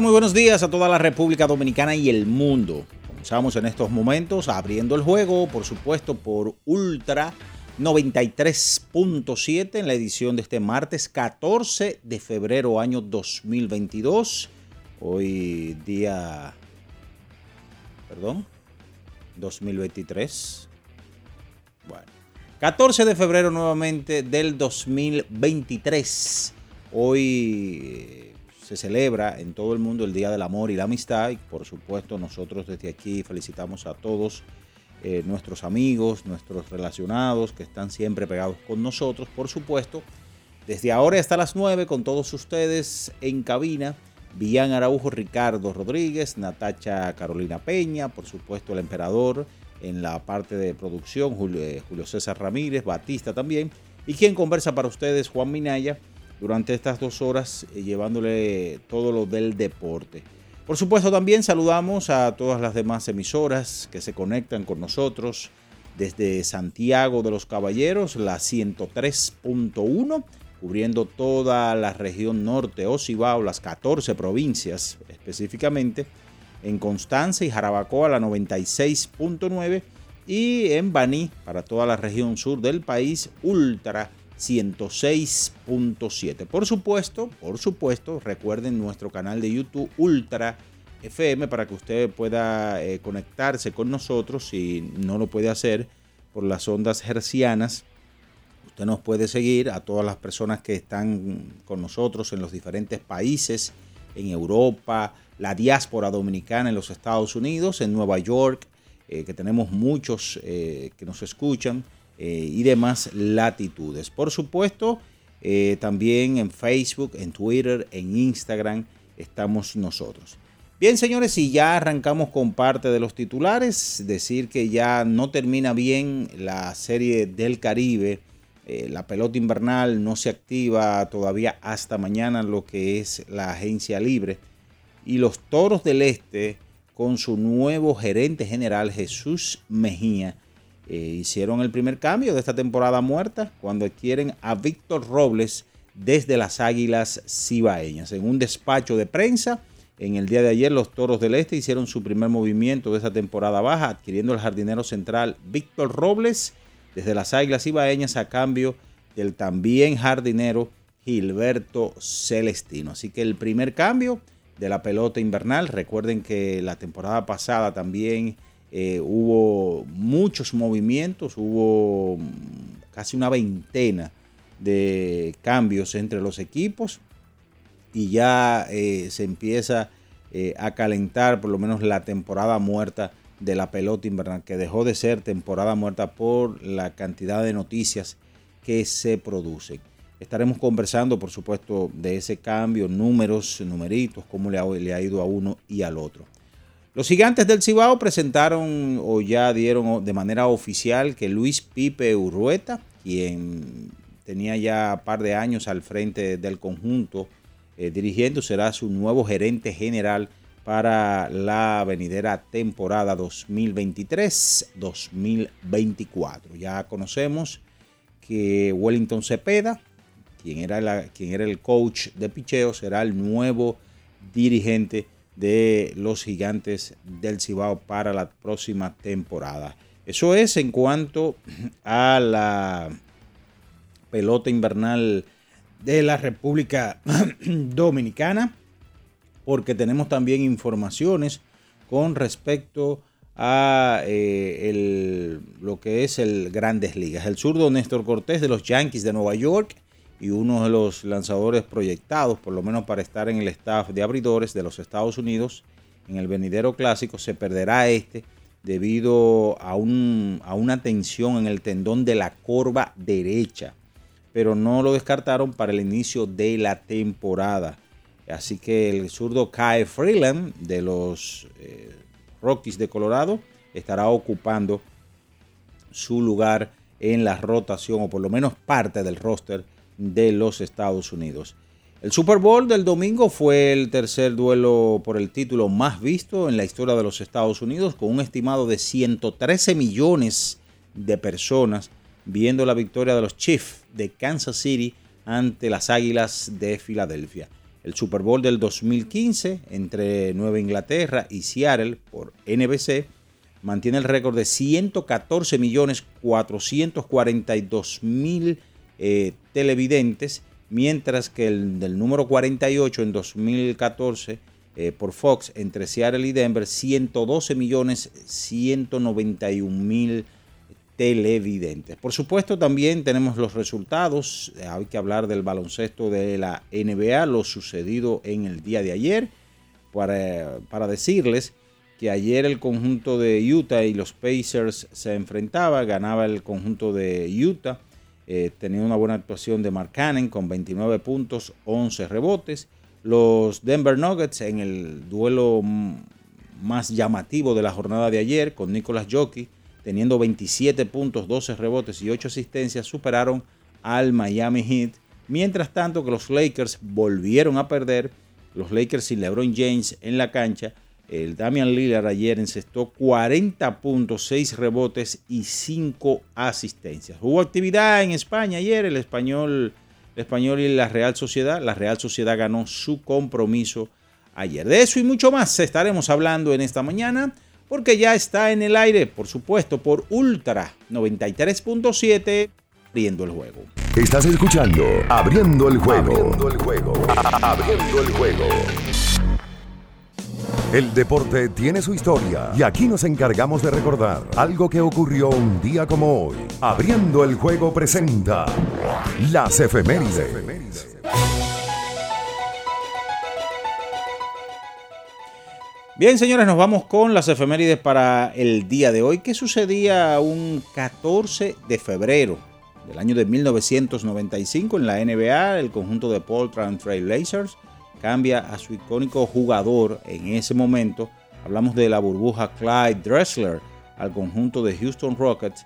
Muy buenos días a toda la República Dominicana y el mundo. Comenzamos en estos momentos abriendo el juego, por supuesto, por Ultra 93.7 en la edición de este martes 14 de febrero año 2022. Hoy día, perdón, 2023. Bueno, 14 de febrero nuevamente del 2023. Hoy se celebra en todo el mundo el Día del Amor y la Amistad y por supuesto nosotros desde aquí felicitamos a todos eh, nuestros amigos, nuestros relacionados que están siempre pegados con nosotros, por supuesto. Desde ahora hasta las 9 con todos ustedes en cabina, Villan Araujo, Ricardo Rodríguez, Natacha Carolina Peña, por supuesto el emperador en la parte de producción, Julio, eh, Julio César Ramírez, Batista también, y quien conversa para ustedes, Juan Minaya durante estas dos horas eh, llevándole todo lo del deporte. Por supuesto también saludamos a todas las demás emisoras que se conectan con nosotros desde Santiago de los Caballeros, la 103.1, cubriendo toda la región norte o Cibao, las 14 provincias específicamente, en Constanza y Jarabacoa la 96.9 y en Baní para toda la región sur del país, Ultra 106.7. Por supuesto, por supuesto, recuerden nuestro canal de YouTube Ultra FM para que usted pueda eh, conectarse con nosotros si no lo puede hacer por las ondas hercianas. Usted nos puede seguir a todas las personas que están con nosotros en los diferentes países, en Europa, la diáspora dominicana en los Estados Unidos, en Nueva York, eh, que tenemos muchos eh, que nos escuchan eh, y demás latitudes. Por supuesto, eh, también en Facebook, en Twitter, en Instagram estamos nosotros. Bien, señores, y ya arrancamos con parte de los titulares. Decir que ya no termina bien la serie del Caribe. Eh, la pelota invernal no se activa todavía hasta mañana, lo que es la agencia libre. Y los Toros del Este, con su nuevo gerente general Jesús Mejía, eh, hicieron el primer cambio de esta temporada muerta cuando adquieren a Víctor Robles desde las Águilas Cibaeñas. En un despacho de prensa, en el día de ayer los Toros del Este hicieron su primer movimiento de esta temporada baja, adquiriendo el jardinero central Víctor Robles desde las Águilas Cibaeñas a cambio del también jardinero Gilberto Celestino. Así que el primer cambio de la pelota invernal, recuerden que la temporada pasada también eh, hubo muchos movimientos, hubo casi una veintena de cambios entre los equipos y ya eh, se empieza eh, a calentar por lo menos la temporada muerta de la pelota invernal, que dejó de ser temporada muerta por la cantidad de noticias que se producen. Estaremos conversando, por supuesto, de ese cambio, números, numeritos, cómo le ha ido a uno y al otro. Los gigantes del Cibao presentaron o ya dieron de manera oficial que Luis Pipe Urrueta, quien tenía ya un par de años al frente del conjunto eh, dirigiendo, será su nuevo gerente general para la venidera temporada 2023-2024. Ya conocemos que Wellington Cepeda, quien era, quien era el coach de picheo, será el nuevo dirigente de los gigantes del Cibao para la próxima temporada. Eso es en cuanto a la pelota invernal de la República Dominicana, porque tenemos también informaciones con respecto a eh, lo que es el Grandes Ligas. El zurdo Néstor Cortés de los Yankees de Nueva York y uno de los lanzadores proyectados, por lo menos para estar en el staff de abridores de los Estados Unidos, en el venidero clásico, se perderá este debido a, un, a una tensión en el tendón de la corva derecha, pero no lo descartaron para el inicio de la temporada. Así que el zurdo Kai Freeland de los eh, Rockies de Colorado estará ocupando su lugar en la rotación o por lo menos parte del roster de los Estados Unidos. El Super Bowl del domingo fue el tercer duelo por el título más visto en la historia de los Estados Unidos, con un estimado de 113 millones de personas viendo la victoria de los Chiefs de Kansas City ante las Águilas de Filadelfia. El Super Bowl del 2015 entre Nueva Inglaterra y Seattle por NBC mantiene el récord de 114 millones 442 mil eh, televidentes, mientras que el del número 48 en 2014 eh, por Fox entre Seattle y Denver, 112 millones 191 mil televidentes. Por supuesto, también tenemos los resultados. Hay que hablar del baloncesto de la NBA, lo sucedido en el día de ayer, para, para decirles que ayer el conjunto de Utah y los Pacers se enfrentaba, ganaba el conjunto de Utah eh, una buena actuación de Mark Cannon con 29 puntos, 11 rebotes. Los Denver Nuggets en el duelo más llamativo de la jornada de ayer con Nicolas Jockey teniendo 27 puntos, 12 rebotes y 8 asistencias, superaron al Miami Heat. Mientras tanto que los Lakers volvieron a perder, los Lakers sin LeBron James en la cancha, el Damian Lillard ayer encestó 40 puntos, 6 rebotes y 5 asistencias. Hubo actividad en España ayer, el español, el español y la Real Sociedad. La Real Sociedad ganó su compromiso ayer. De eso y mucho más estaremos hablando en esta mañana, porque ya está en el aire, por supuesto, por Ultra 93.7, abriendo el juego. Estás escuchando Abriendo el juego. Abriendo el juego. Abriendo el juego. El deporte tiene su historia y aquí nos encargamos de recordar algo que ocurrió un día como hoy. Abriendo el juego presenta las efemérides. Bien, señores, nos vamos con las efemérides para el día de hoy. ¿Qué sucedía un 14 de febrero del año de 1995 en la NBA? El conjunto de Portland Trail Blazers cambia a su icónico jugador en ese momento. Hablamos de la burbuja Clyde Dressler al conjunto de Houston Rockets,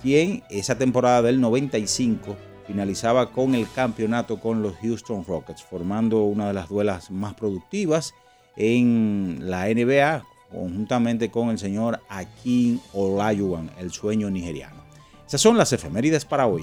quien esa temporada del 95 finalizaba con el campeonato con los Houston Rockets, formando una de las duelas más productivas en la NBA, conjuntamente con el señor Akin Olajuwon, el sueño nigeriano. Esas son las efemérides para hoy.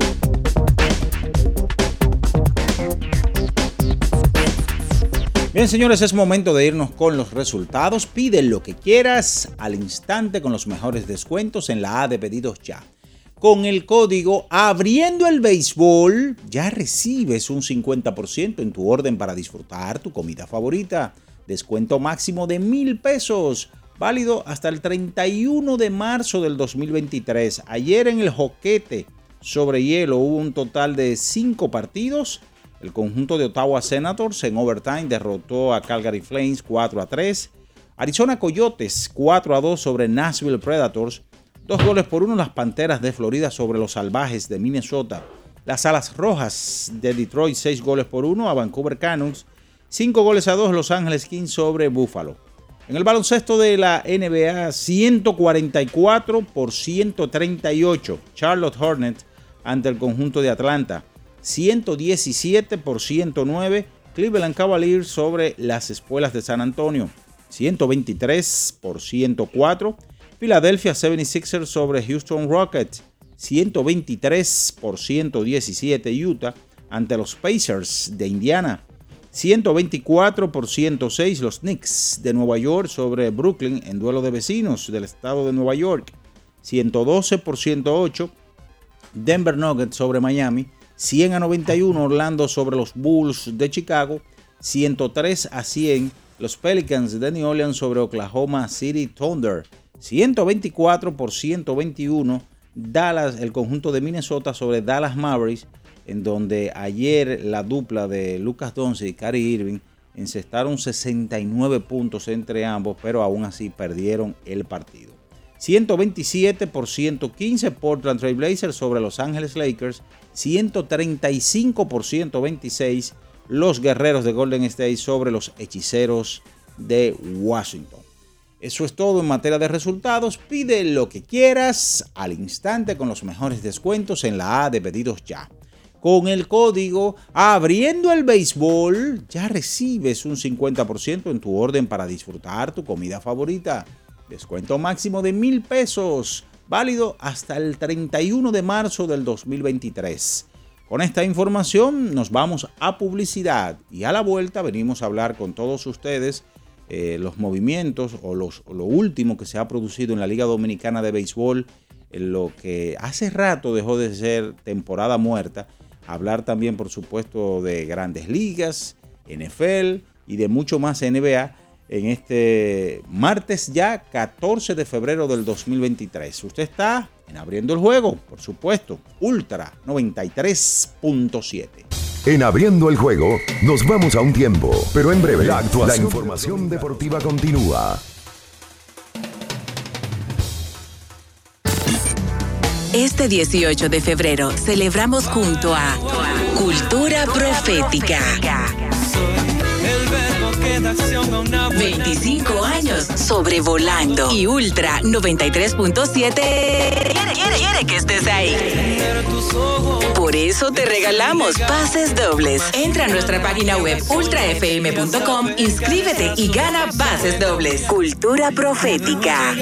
Bien, señores, es momento de irnos con los resultados. Pide lo que quieras al instante con los mejores descuentos en la A de pedidos ya. Con el código Abriendo el Béisbol ya recibes un 50% en tu orden para disfrutar tu comida favorita. Descuento máximo de mil pesos. Válido hasta el 31 de marzo del 2023. Ayer en el Joquete sobre hielo hubo un total de 5 partidos el conjunto de Ottawa Senators en overtime derrotó a Calgary Flames 4 a 3. Arizona Coyotes 4 a 2 sobre Nashville Predators. Dos goles por uno las Panteras de Florida sobre los Salvajes de Minnesota. Las Alas Rojas de Detroit 6 goles por uno a Vancouver Canucks. 5 goles a 2 Los Ángeles Kings sobre Buffalo. En el baloncesto de la NBA, 144 por 138. Charlotte Hornets ante el conjunto de Atlanta. 117 por 109. Cleveland Cavaliers sobre las espuelas de San Antonio. 123 por 104. Philadelphia 76ers sobre Houston Rockets. 123 por 117 Utah ante los Pacers de Indiana. 124 por 106 los Knicks de Nueva York sobre Brooklyn en duelo de vecinos del estado de Nueva York. 112 por 108 Denver Nuggets sobre Miami. 100 a 91 Orlando sobre los Bulls de Chicago. 103 a 100 los Pelicans de New Orleans sobre Oklahoma City Thunder. 124 por 121 Dallas, el conjunto de Minnesota sobre Dallas Mavericks en donde ayer la dupla de Lucas Doncic y Cary Irving encestaron 69 puntos entre ambos, pero aún así perdieron el partido. 127 por 115 Portland Trail Blazers sobre Los Angeles Lakers, 135 por 126 los Guerreros de Golden State sobre los Hechiceros de Washington. Eso es todo en materia de resultados. Pide lo que quieras al instante con los mejores descuentos en la A de pedidos ya. Con el código Abriendo el Béisbol ya recibes un 50% en tu orden para disfrutar tu comida favorita. Descuento máximo de mil pesos, válido hasta el 31 de marzo del 2023. Con esta información nos vamos a publicidad y a la vuelta venimos a hablar con todos ustedes eh, los movimientos o, los, o lo último que se ha producido en la Liga Dominicana de Béisbol, en lo que hace rato dejó de ser temporada muerta hablar también, por supuesto, de grandes ligas, NFL y de mucho más NBA en este martes ya 14 de febrero del 2023. Usted está en abriendo el juego, por supuesto, Ultra 93.7. En abriendo el juego nos vamos a un tiempo, pero en breve la, la información deportiva continúa. Este 18 de febrero celebramos junto a Cultura Profética. 25 años sobrevolando y Ultra 93.7 quiere, que estés ahí. Por eso te regalamos pases dobles. Entra a nuestra página web ultrafm.com, inscríbete y gana pases dobles. Cultura Profética.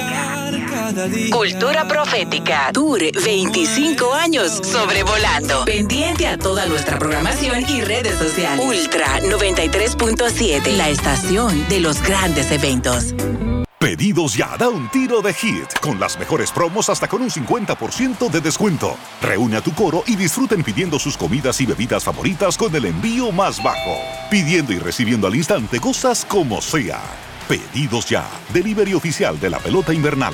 Cultura Profética. Tour 25 años sobrevolando. Pendiente a toda nuestra programación y redes sociales. Ultra 93.7. La estación de los grandes eventos. Pedidos ya, da un tiro de hit, con las mejores promos hasta con un 50% de descuento. Reúne a tu coro y disfruten pidiendo sus comidas y bebidas favoritas con el envío más bajo. Pidiendo y recibiendo al instante cosas como sea. Pedidos ya, delivery oficial de la pelota invernal.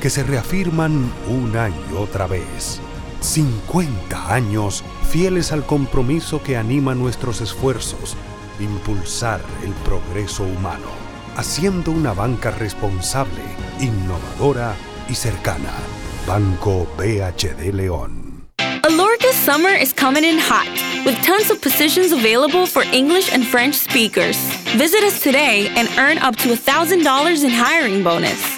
que se reafirman una y otra vez. 50 años fieles al compromiso que anima nuestros esfuerzos, impulsar el progreso humano, haciendo una banca responsable, innovadora y cercana. Banco BHD León. Alorca's summer is coming in hot, with tons of positions available for English and French speakers. Visit us today and earn up to $1,000 in hiring bonus.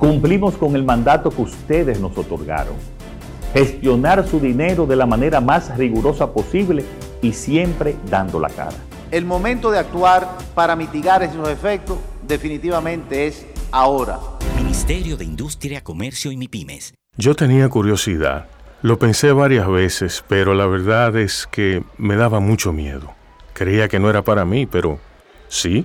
Cumplimos con el mandato que ustedes nos otorgaron. Gestionar su dinero de la manera más rigurosa posible y siempre dando la cara. El momento de actuar para mitigar esos efectos definitivamente es ahora. Ministerio de Industria, Comercio y MIPIMES. Yo tenía curiosidad. Lo pensé varias veces, pero la verdad es que me daba mucho miedo. Creía que no era para mí, pero sí.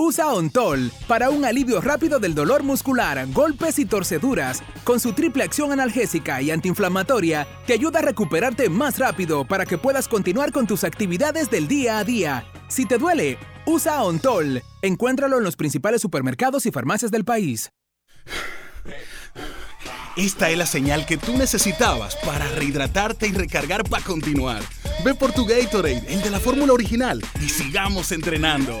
Usa Ontol para un alivio rápido del dolor muscular, golpes y torceduras. Con su triple acción analgésica y antiinflamatoria, te ayuda a recuperarte más rápido para que puedas continuar con tus actividades del día a día. Si te duele, usa Ontol. Encuéntralo en los principales supermercados y farmacias del país. Esta es la señal que tú necesitabas para rehidratarte y recargar para continuar. Ve por tu Gatorade, el de la fórmula original, y sigamos entrenando.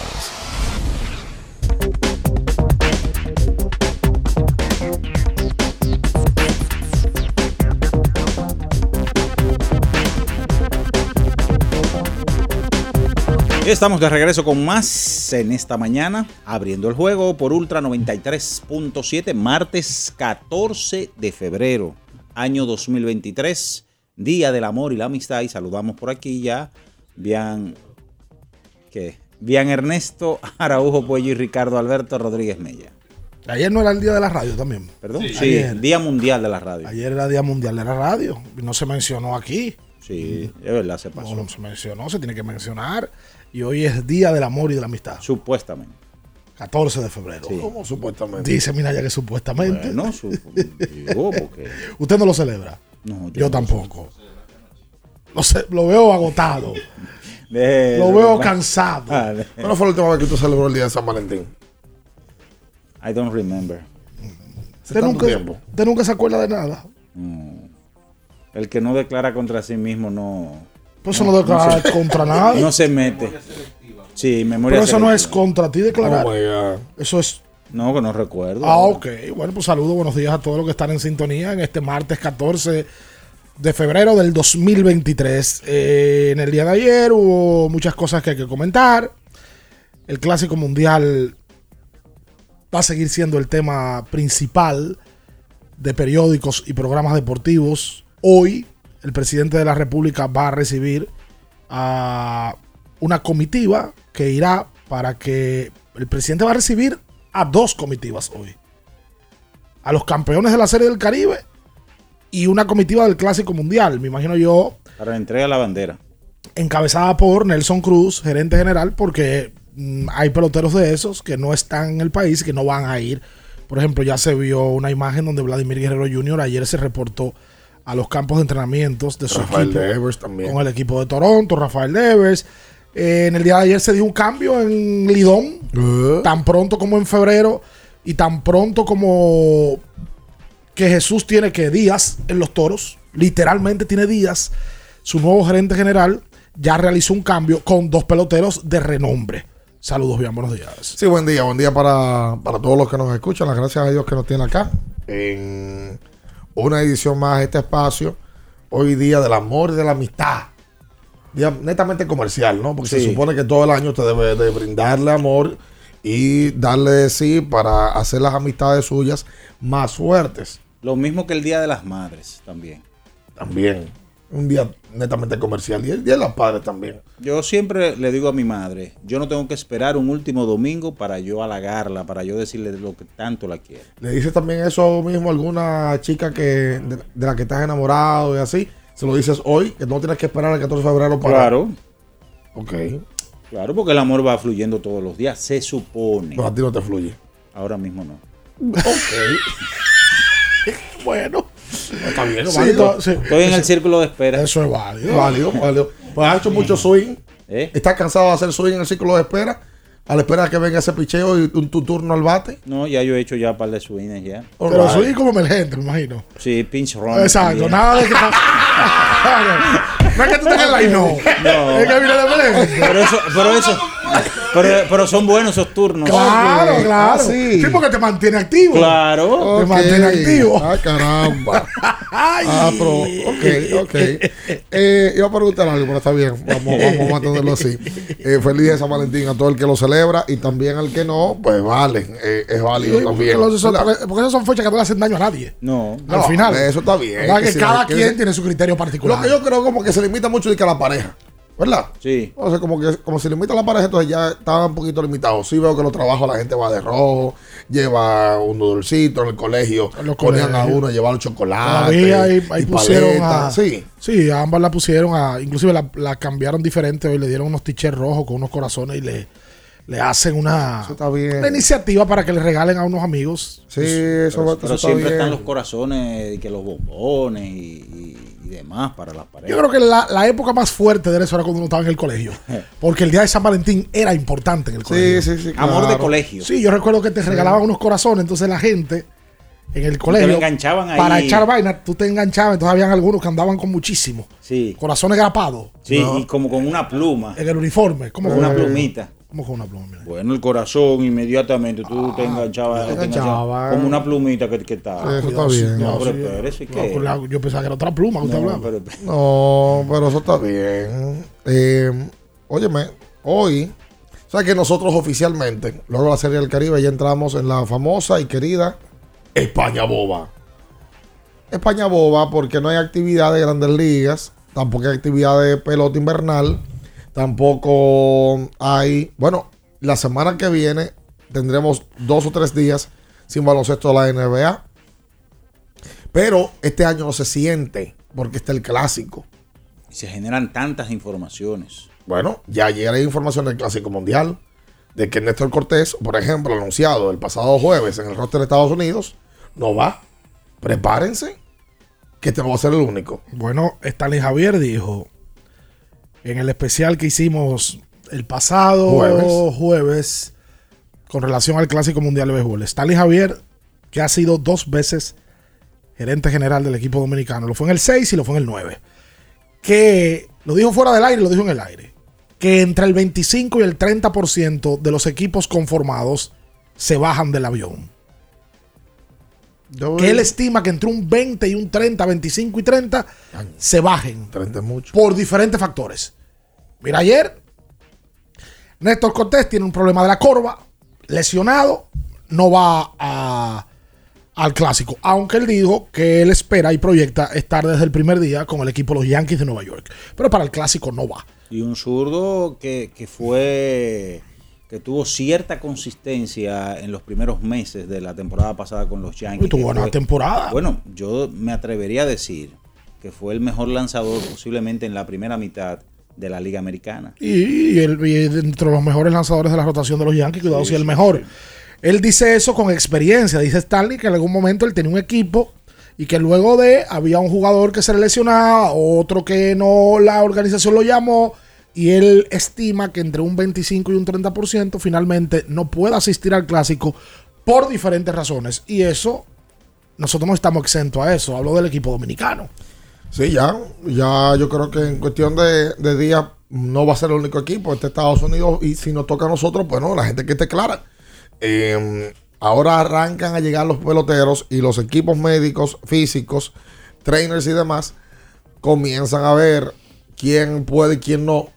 Estamos de regreso con más en esta mañana, abriendo el juego por Ultra 93.7, martes 14 de febrero, año 2023, Día del Amor y la Amistad. Y saludamos por aquí ya, bien, ¿qué? Bien Ernesto Araujo Puello y Ricardo Alberto Rodríguez Mella. Ayer no era el día de la radio también. Perdón. Sí, Día Mundial de la Radio. Ayer era Día Mundial de la Radio. No se mencionó aquí. Sí, es verdad, se pasó. No, no se mencionó, se tiene que mencionar y hoy es Día del Amor y de la Amistad. Supuestamente. 14 de febrero. ¿Cómo supuestamente? Dice Minaya que supuestamente. No, su, porque... ¿Usted no lo celebra? No, yo, tampoco. Lo, sé, lo, veo agotado. lo veo cansado. Ah, ¿Cuándo fue la última vez que usted celebró el día de San Valentín? I don't remember. ¿Usted nunca, ¿Usted nunca se acuerda de nada? El que no declara contra sí mismo no pues eso no, declara contra nada. No se mete. Sí, memoria. Pero eso no es contra ti declarar. Oh eso es. No, que no recuerdo. Ah, ok. Bueno, pues saludos, buenos días a todos los que están en sintonía en este martes 14 de febrero del 2023. Eh, en el día de ayer hubo muchas cosas que hay que comentar. El Clásico Mundial va a seguir siendo el tema principal de periódicos y programas deportivos. Hoy, el presidente de la República va a recibir a una comitiva que irá para que el presidente va a recibir a dos comitivas hoy. A los campeones de la Serie del Caribe y una comitiva del Clásico Mundial, me imagino yo. Para la entrega de la bandera. Encabezada por Nelson Cruz, gerente general, porque mm, hay peloteros de esos que no están en el país y que no van a ir. Por ejemplo, ya se vio una imagen donde Vladimir Guerrero Jr. ayer se reportó a los campos de entrenamientos de su equipo. con el equipo de Toronto, Rafael Devers. Eh, en el día de ayer se dio un cambio en Lidón, tan pronto como en febrero y tan pronto como que Jesús tiene que días en los toros, literalmente tiene días, su nuevo gerente general ya realizó un cambio con dos peloteros de renombre. Saludos, bien, buenos días. Sí, buen día, buen día para, para todos los que nos escuchan. Las gracias a Dios que nos tiene acá en una edición más de este espacio. Hoy día del amor y de la amistad. Día netamente comercial, ¿no? Porque se supone que todo el año usted debe de brindarle amor y darle de sí para hacer las amistades suyas más fuertes. Lo mismo que el Día de las Madres también. También. Un día netamente comercial. Y el Día de los Padres también. Yo siempre le digo a mi madre, yo no tengo que esperar un último domingo para yo halagarla, para yo decirle lo que tanto la quiero. ¿Le dices también eso mismo a alguna chica que de, de la que estás enamorado y así? ¿Se lo dices hoy? Que no tienes que esperar el 14 de febrero para... Claro. Ok. Claro, porque el amor va fluyendo todos los días, se supone. Pero a ti no te fluye. Ahora mismo no. bueno. Está bien, Sí, válido. sí. Estoy en el círculo de espera. Eso es válido. Válido, válido. Pues has hecho mucho swing. ¿Eh? ¿Estás cansado de hacer swing en el círculo de espera? A la espera de que venga ese picheo y tu, tu turno al bate. No, ya yo he hecho ya un par de swings ya. Pero Alright. soy como emergente, me imagino. Sí, pinch run. Exacto, también. nada de que. no es que tú tengas el line, no. No. Es que viene de emergente. Pero eso, pero eso, pero, pero son buenos esos turnos. Claro, claro. Ah, sí. sí. porque te mantiene activo. Claro. Te mantiene activo. Ah, caramba. Ay. Ah, pero, ok, ok. Eh, iba a preguntar algo, pero está bien. Vamos, vamos a mantenerlo así. Eh, feliz de San Valentín a todo el que lo celebra y también al que no, pues vale, eh, es válido Sí, porque, también. porque- porque esas son fechas que no le hacen daño a nadie. No. al No, final. Eso está bien. ¿Verdad que si cada quien se- tiene su criterio particular. Lo que yo creo como que se limita mucho de que a la pareja, ¿verdad? Sí. O sea, como que como se limita a la pareja, entonces ya está un poquito limitado. Sí veo que los trabajos la gente va de rojo, lleva un dulcito en el colegio, los ponían a uno a llevar chocolate. Todavía ahí, ahí y pusieron a. Sí. Sí, a ambas la pusieron a. Inclusive la, la cambiaron diferente hoy. Le dieron unos tichers rojos con unos corazones y le, le hacen una, Eso está bien. una iniciativa para que le regalen a unos amigos. Sí, eso, Pero, eso pero está siempre bien. están los corazones y que los bombones y demás para las parejas. Yo creo que la, la época más fuerte de eso era cuando uno estaba en el colegio. Porque el día de San Valentín era importante en el colegio. Sí, sí, sí. Amor de colegio. Sí, yo recuerdo que te regalaban unos corazones, entonces la gente en el colegio. lo enganchaban ahí. Para echar vaina, tú te enganchabas, entonces habían algunos que andaban con muchísimo. Sí. Corazones grapados Sí, y como con una pluma. en el uniforme. ¿Cómo Con con una plumita. ¿Cómo con una pluma? Mira? Bueno, el corazón inmediatamente tú te enganchabas, te te enganchabas enganchaba. como una plumita que, que está. Eso está bien. No, pero espérese, yo pensaba que era otra pluma que usted No, hablaba. pero- No, pero eso está bien. Eh, óyeme, hoy, ¿sabes que nosotros oficialmente, luego de la Serie del Caribe, ya entramos en la famosa y querida España Boba? España Boba porque no hay actividad de grandes ligas, tampoco hay actividad de pelota invernal, tampoco hay, bueno, la semana que viene tendremos dos o tres días sin baloncesto de la NBA. Pero este año no se siente porque está el clásico. Y se generan tantas informaciones. Bueno, ya ayer hay información del Clásico Mundial de que Néstor Cortés, por ejemplo, anunciado el pasado jueves en el roster de Estados Unidos, no va. Prepárense, que este no va a ser el único. Bueno, Stanley Javier dijo en el especial que hicimos el pasado Jueves. jueves, con relación al Clásico Mundial de Béisbol. Stanley Javier, que ha sido dos veces gerente general del equipo dominicano, lo fue en el 6 y lo fue en el 9, que lo dijo fuera del aire y lo dijo en el aire, que entre el 25 y el 30% de los equipos conformados se bajan del avión. Yo Que él estima que entre un 20 y un 30, 25 y 30 se bajen 30 es mucho. por diferentes factores. Mira, ayer Néstor Cortés tiene un problema de la corva, lesionado, no va a- al clásico, aunque él dijo que él espera y proyecta estar desde el primer día con el equipo de los Yankees de Nueva York, pero para el clásico no va. Y un zurdo que, que fue que tuvo cierta consistencia en los primeros meses de la temporada pasada con los Yankees. Y tuvo fue- temporada. Bueno, yo me atrevería a decir que fue el mejor lanzador posiblemente en la primera mitad de la Liga Americana. Y, y él y dentro de los mejores lanzadores de la rotación de los Yankees, cuidado Sí, si el sí, mejor. Él dice eso con experiencia. Dice Stanley que en algún momento él tenía un equipo y que luego de había un jugador que se le lesionaba, otro que no la organización lo llamó, y él estima que entre un 25 y un 30% finalmente no pueda asistir al clásico por diferentes razones. Y eso, nosotros no estamos exentos a eso. Hablo del equipo dominicano. Sí, ya, ya yo creo que en cuestión de, días no va a ser el único equipo, este Estados Unidos, y si nos toca a nosotros, pues no, la gente que esté clara. Eh, ahora arrancan a llegar los peloteros y los equipos médicos, físicos, trainers y demás, comienzan a ver quién puede y quién no.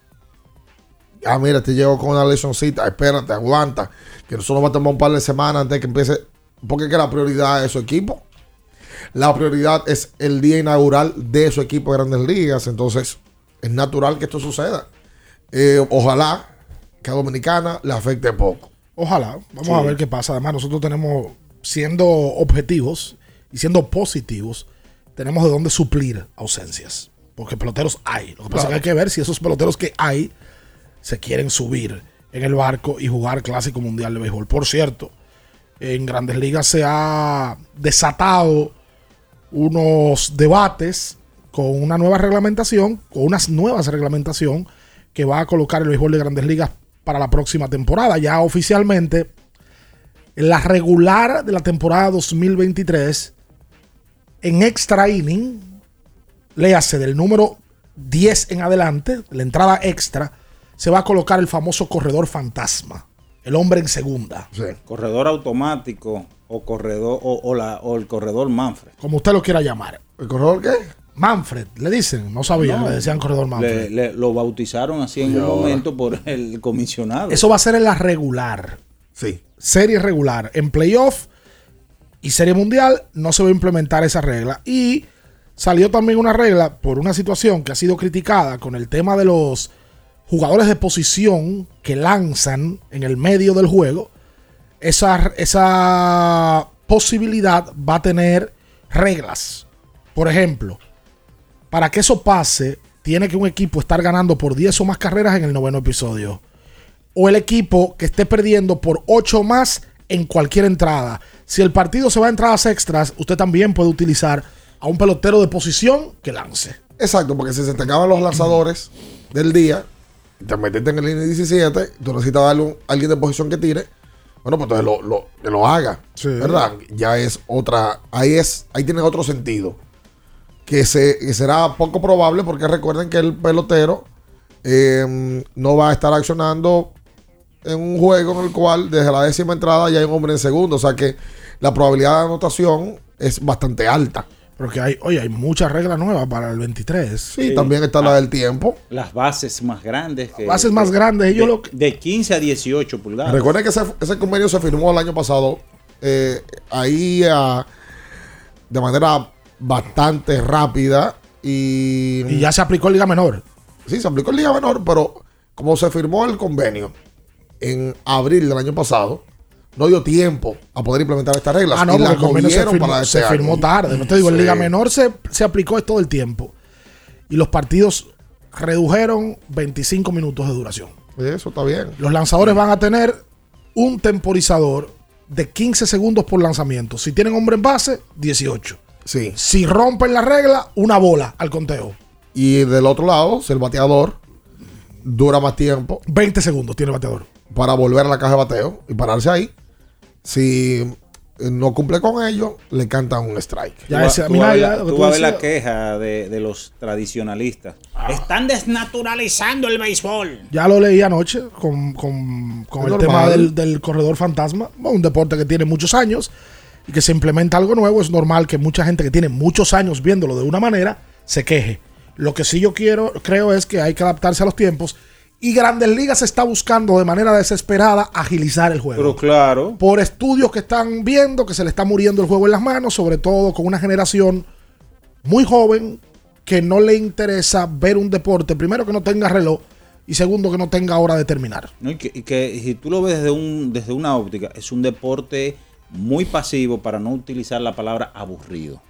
Ah, mira, te llego con una lesioncita, espérate, aguanta, que nosotros va a tomar un par de semanas antes de que empiece, porque es que la prioridad es su equipo. La prioridad es el día inaugural de su equipo de grandes ligas, entonces es natural que esto suceda. Eh, ojalá que a Dominicana le afecte poco. Ojalá, vamos Sí. a ver qué pasa. Además, nosotros tenemos, siendo objetivos y siendo positivos, tenemos de dónde suplir ausencias. Porque peloteros hay. Lo que pasa es que hay que ver si esos peloteros que hay se quieren subir en el barco y jugar Clásico Mundial de Béisbol. Por cierto, en Grandes Ligas se ha desatado unos debates con una nueva reglamentación, con unas nuevas reglamentación que va a colocar el béisbol de Grandes Ligas para la próxima temporada. Ya oficialmente, en la regular de la temporada 2023, en extra inning, le hace del número 10 en adelante, la entrada extra, se va a colocar el famoso corredor fantasma, el hombre en segunda. Corredor automático o corredor o, o la, o el corredor Manfred. Como usted lo quiera llamar. ¿El corredor qué? Manfred, le dicen, no sabía, No, le decían corredor Manfred. le- le- lo bautizaron así en un momento por el comisionado. Eso va a ser en la regular. Sí. Serie regular. En playoff y serie mundial no se va a implementar esa regla. Y salió también una regla por una situación que ha sido criticada con el tema de los jugadores de posición que lanzan en el medio del juego. Esa, esa posibilidad va a tener reglas. Por ejemplo, para que eso pase, tiene que un equipo estar ganando por 10 o más carreras en el noveno episodio. O el equipo que esté perdiendo por 8 más en cualquier entrada. Si el partido se va a entradas extras, usted también puede utilizar a un pelotero de posición que lance. Exacto, porque si se te acaban los lanzadores del día, te metiste en el inning 17, tú necesitas darle a alguien de posición que tire. Bueno, pues entonces lo, lo- que lo haga. ¿Verdad? Ya es otra. Ahí es, ahí tiene otro sentido. Que, se, que será poco probable porque recuerden que el pelotero eh, no va a estar accionando en un juego en el cual desde la décima entrada ya hay un hombre en segundo. O sea que la probabilidad de anotación es bastante alta. Porque hay, oye, hay muchas reglas nuevas para el 23. Sí, también está la del tiempo. Las bases más grandes. Que, Bases más grandes, ellos de, lo que- de 15 a 18 pulgadas. Recuerden que ese, ese convenio se firmó el año pasado eh, ahí ah, de manera bastante rápida y... Y ya se aplicó en Liga Menor. Sí, se aplicó en Liga Menor, pero como se firmó el convenio en abril del año pasado, no dio tiempo a poder implementar estas reglas. Ah, no, y convenio se firmó, para este se firmó año. tarde. No te digo, en. Liga Menor se, se aplicó todo el tiempo. Y los partidos redujeron 25 minutos de duración. Eso está bien. Los lanzadores van a tener un temporizador de 15 segundos por lanzamiento. Si tienen hombre en base, 18. Sí. Si rompen la regla, una bola al conteo. Y del otro lado, si el bateador dura más tiempo. 20 segundos tiene el bateador. Para volver a la caja de bateo y pararse ahí. Si eh, no cumple con ello, le cantan un strike. Tú, va- tú vas a ver la- tú vas a ver la queja de, de los tradicionalistas. Ah. Están desnaturalizando el béisbol. Ya lo leí anoche con, con- con el normal. tema del, del corredor fantasma. Bueno, un deporte que tiene muchos años y que se implementa algo nuevo. Es normal que mucha gente que tiene muchos años viéndolo de una manera se queje. Lo que sí yo quiero, creo es que hay que adaptarse a los tiempos. Y Grandes Ligas está buscando de manera desesperada agilizar el juego. Pero claro. Por estudios que están viendo que se le está muriendo el juego en las manos, sobre todo con una generación muy joven que no le interesa ver un deporte, primero que no tenga reloj y segundo que no tenga hora de terminar. ¿no? Y, que, y que si tú lo ves desde, un, desde una óptica, es un deporte muy pasivo para no utilizar la palabra aburrido.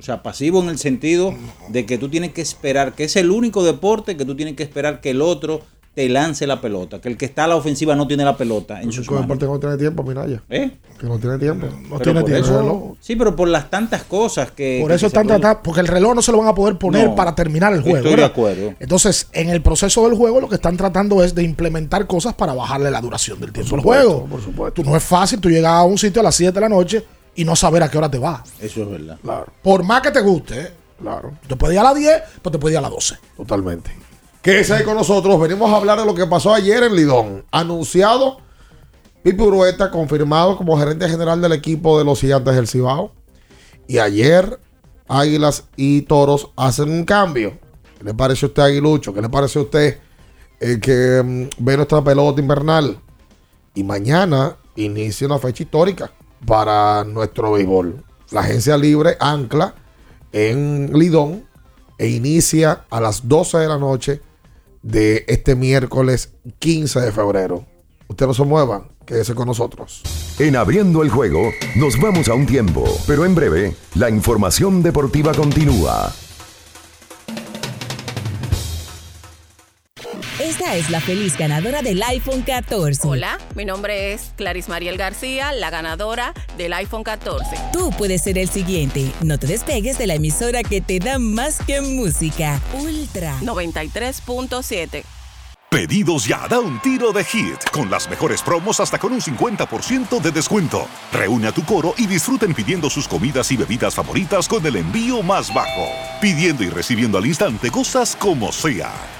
O sea, pasivo en el sentido de que tú tienes que esperar, que es el único deporte que tú tienes que esperar que el otro te lance la pelota, que el que está a la ofensiva no tiene la pelota en sus manos. partido no tiene tiempo, Minaya. ¿Eh? Que no tiene tiempo. No Pero tiene tiempo. eso- sí, pero por las tantas cosas que. Por que eso están tratando, porque el reloj no se lo van a poder poner No, para terminar el juego. estoy de acuerdo. Entonces, en el proceso del juego, lo que están tratando es de implementar cosas para bajarle la duración del tiempo del supuesto, juego. por supuesto. Tú no es fácil, tú llegas a un sitio a las 7 de la noche y no saber a qué hora te vas. Eso es verdad. Claro, Por más que te guste, ¿eh? claro. te puedes ir a las 10, pero te puedes ir a las 12. Totalmente. Quédese ahí con nosotros. Venimos a hablar de lo que pasó ayer en Lidón. Anunciado Pipe Urueta, confirmado como gerente general del equipo de los Gigantes del Cibao. Y ayer Águilas y Toros hacen un cambio. ¿Qué le parece a usted, Aguilucho? ¿Qué le parece a usted el que mm, ve nuestra pelota invernal? Y mañana inicia una fecha histórica para nuestro béisbol. La agencia libre ancla en Lidón e inicia a las 12 de la noche de este miércoles 15 de febrero. Usted no se muevan, quédese con nosotros. En abriendo el juego, nos vamos a un tiempo, pero en breve, la información deportiva continúa. Es la feliz ganadora del iPhone 14. Hola, mi nombre es Claris Mariel García, la ganadora del iPhone 14. Tú puedes ser el siguiente. No te despegues de la emisora que te da más que música. Ultra 93.7. Pedidos ya, da un tiro de hit, con las mejores promos hasta con un 50% de descuento. Reúne a tu coro y disfruten pidiendo sus comidas y bebidas favoritas con el envío más bajo. Pidiendo y recibiendo al instante cosas como sea.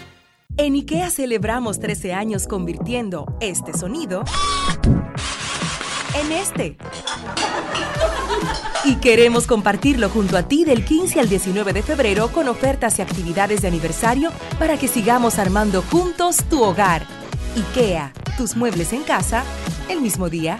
En IKEA celebramos 13 años convirtiendo este sonido en este. Y queremos compartirlo junto a ti del 15 al 19 de febrero con ofertas y actividades de aniversario para que sigamos armando juntos tu hogar. IKEA, tus muebles en casa, el mismo día.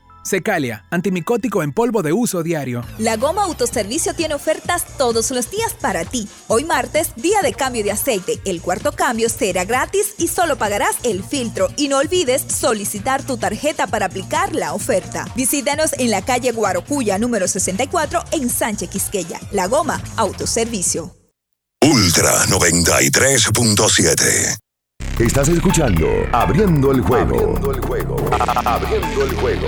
Secalia, antimicótico en polvo de uso diario. La Goma Autoservicio tiene ofertas todos los días para ti. Hoy martes, día de cambio de aceite. El cuarto cambio será gratis y solo pagarás el filtro. Y no olvides solicitar tu tarjeta para aplicar la oferta. Visítanos en la calle Guarocuya número 64 en Sánchez Quisqueya. La Goma Autoservicio. Ultra 93.7. Estás escuchando Abriendo el juego. Abriendo el juego. Abriendo el juego.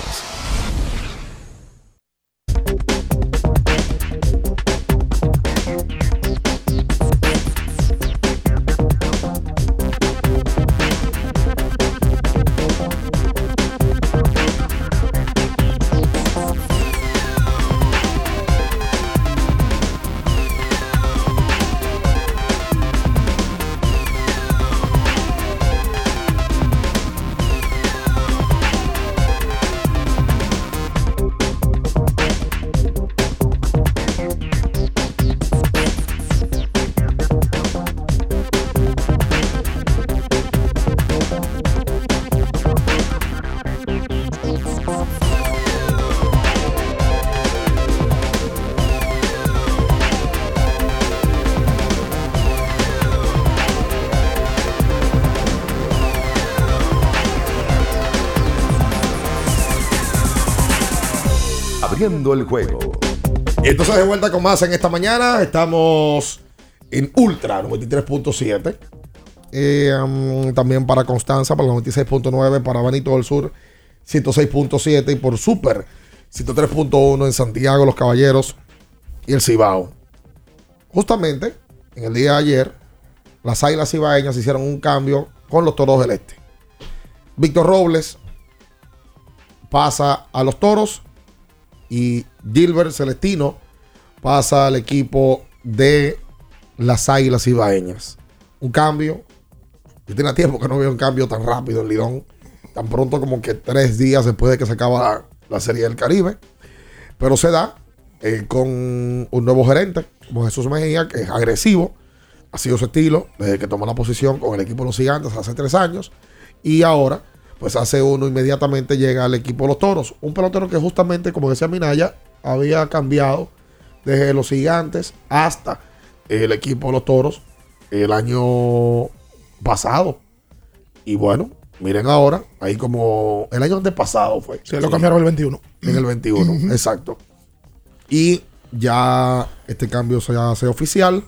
Abriendo el juego. Y entonces de vuelta con más en esta mañana. Estamos en Ultra 93.7. Eh, también para Constanza, para el 96.9, para Benito del Sur 106.7 y por Super 103.1 en Santiago, Los Caballeros y el Cibao. Justamente en el día de ayer, las Águilas Cibaeñas hicieron un cambio con los Toros del Este. Víctor Robles pasa a los Toros y Gilbert Celestino pasa al equipo de las Águilas Ibaeñas. Un cambio. Yo tenía tiempo que no veo un cambio tan rápido en Lidón. Tan pronto como que tres días después de que se acaba la, Serie del Caribe. Pero se da eh, con un nuevo gerente, como Jesús Mejía, que es agresivo. Ha sido su estilo desde que tomó la posición con el equipo de los Gigantes hace tres años. Y ahora pues hace uno inmediatamente llega al equipo de los toros. Un pelotero que justamente, como decía Minaya, había cambiado desde los gigantes hasta el equipo de los toros el año pasado. Y bueno, miren ahora, ahí como el año antepasado fue. Se lo cambiaron el 21. En el 21, exacto. Y ya este cambio se hace oficial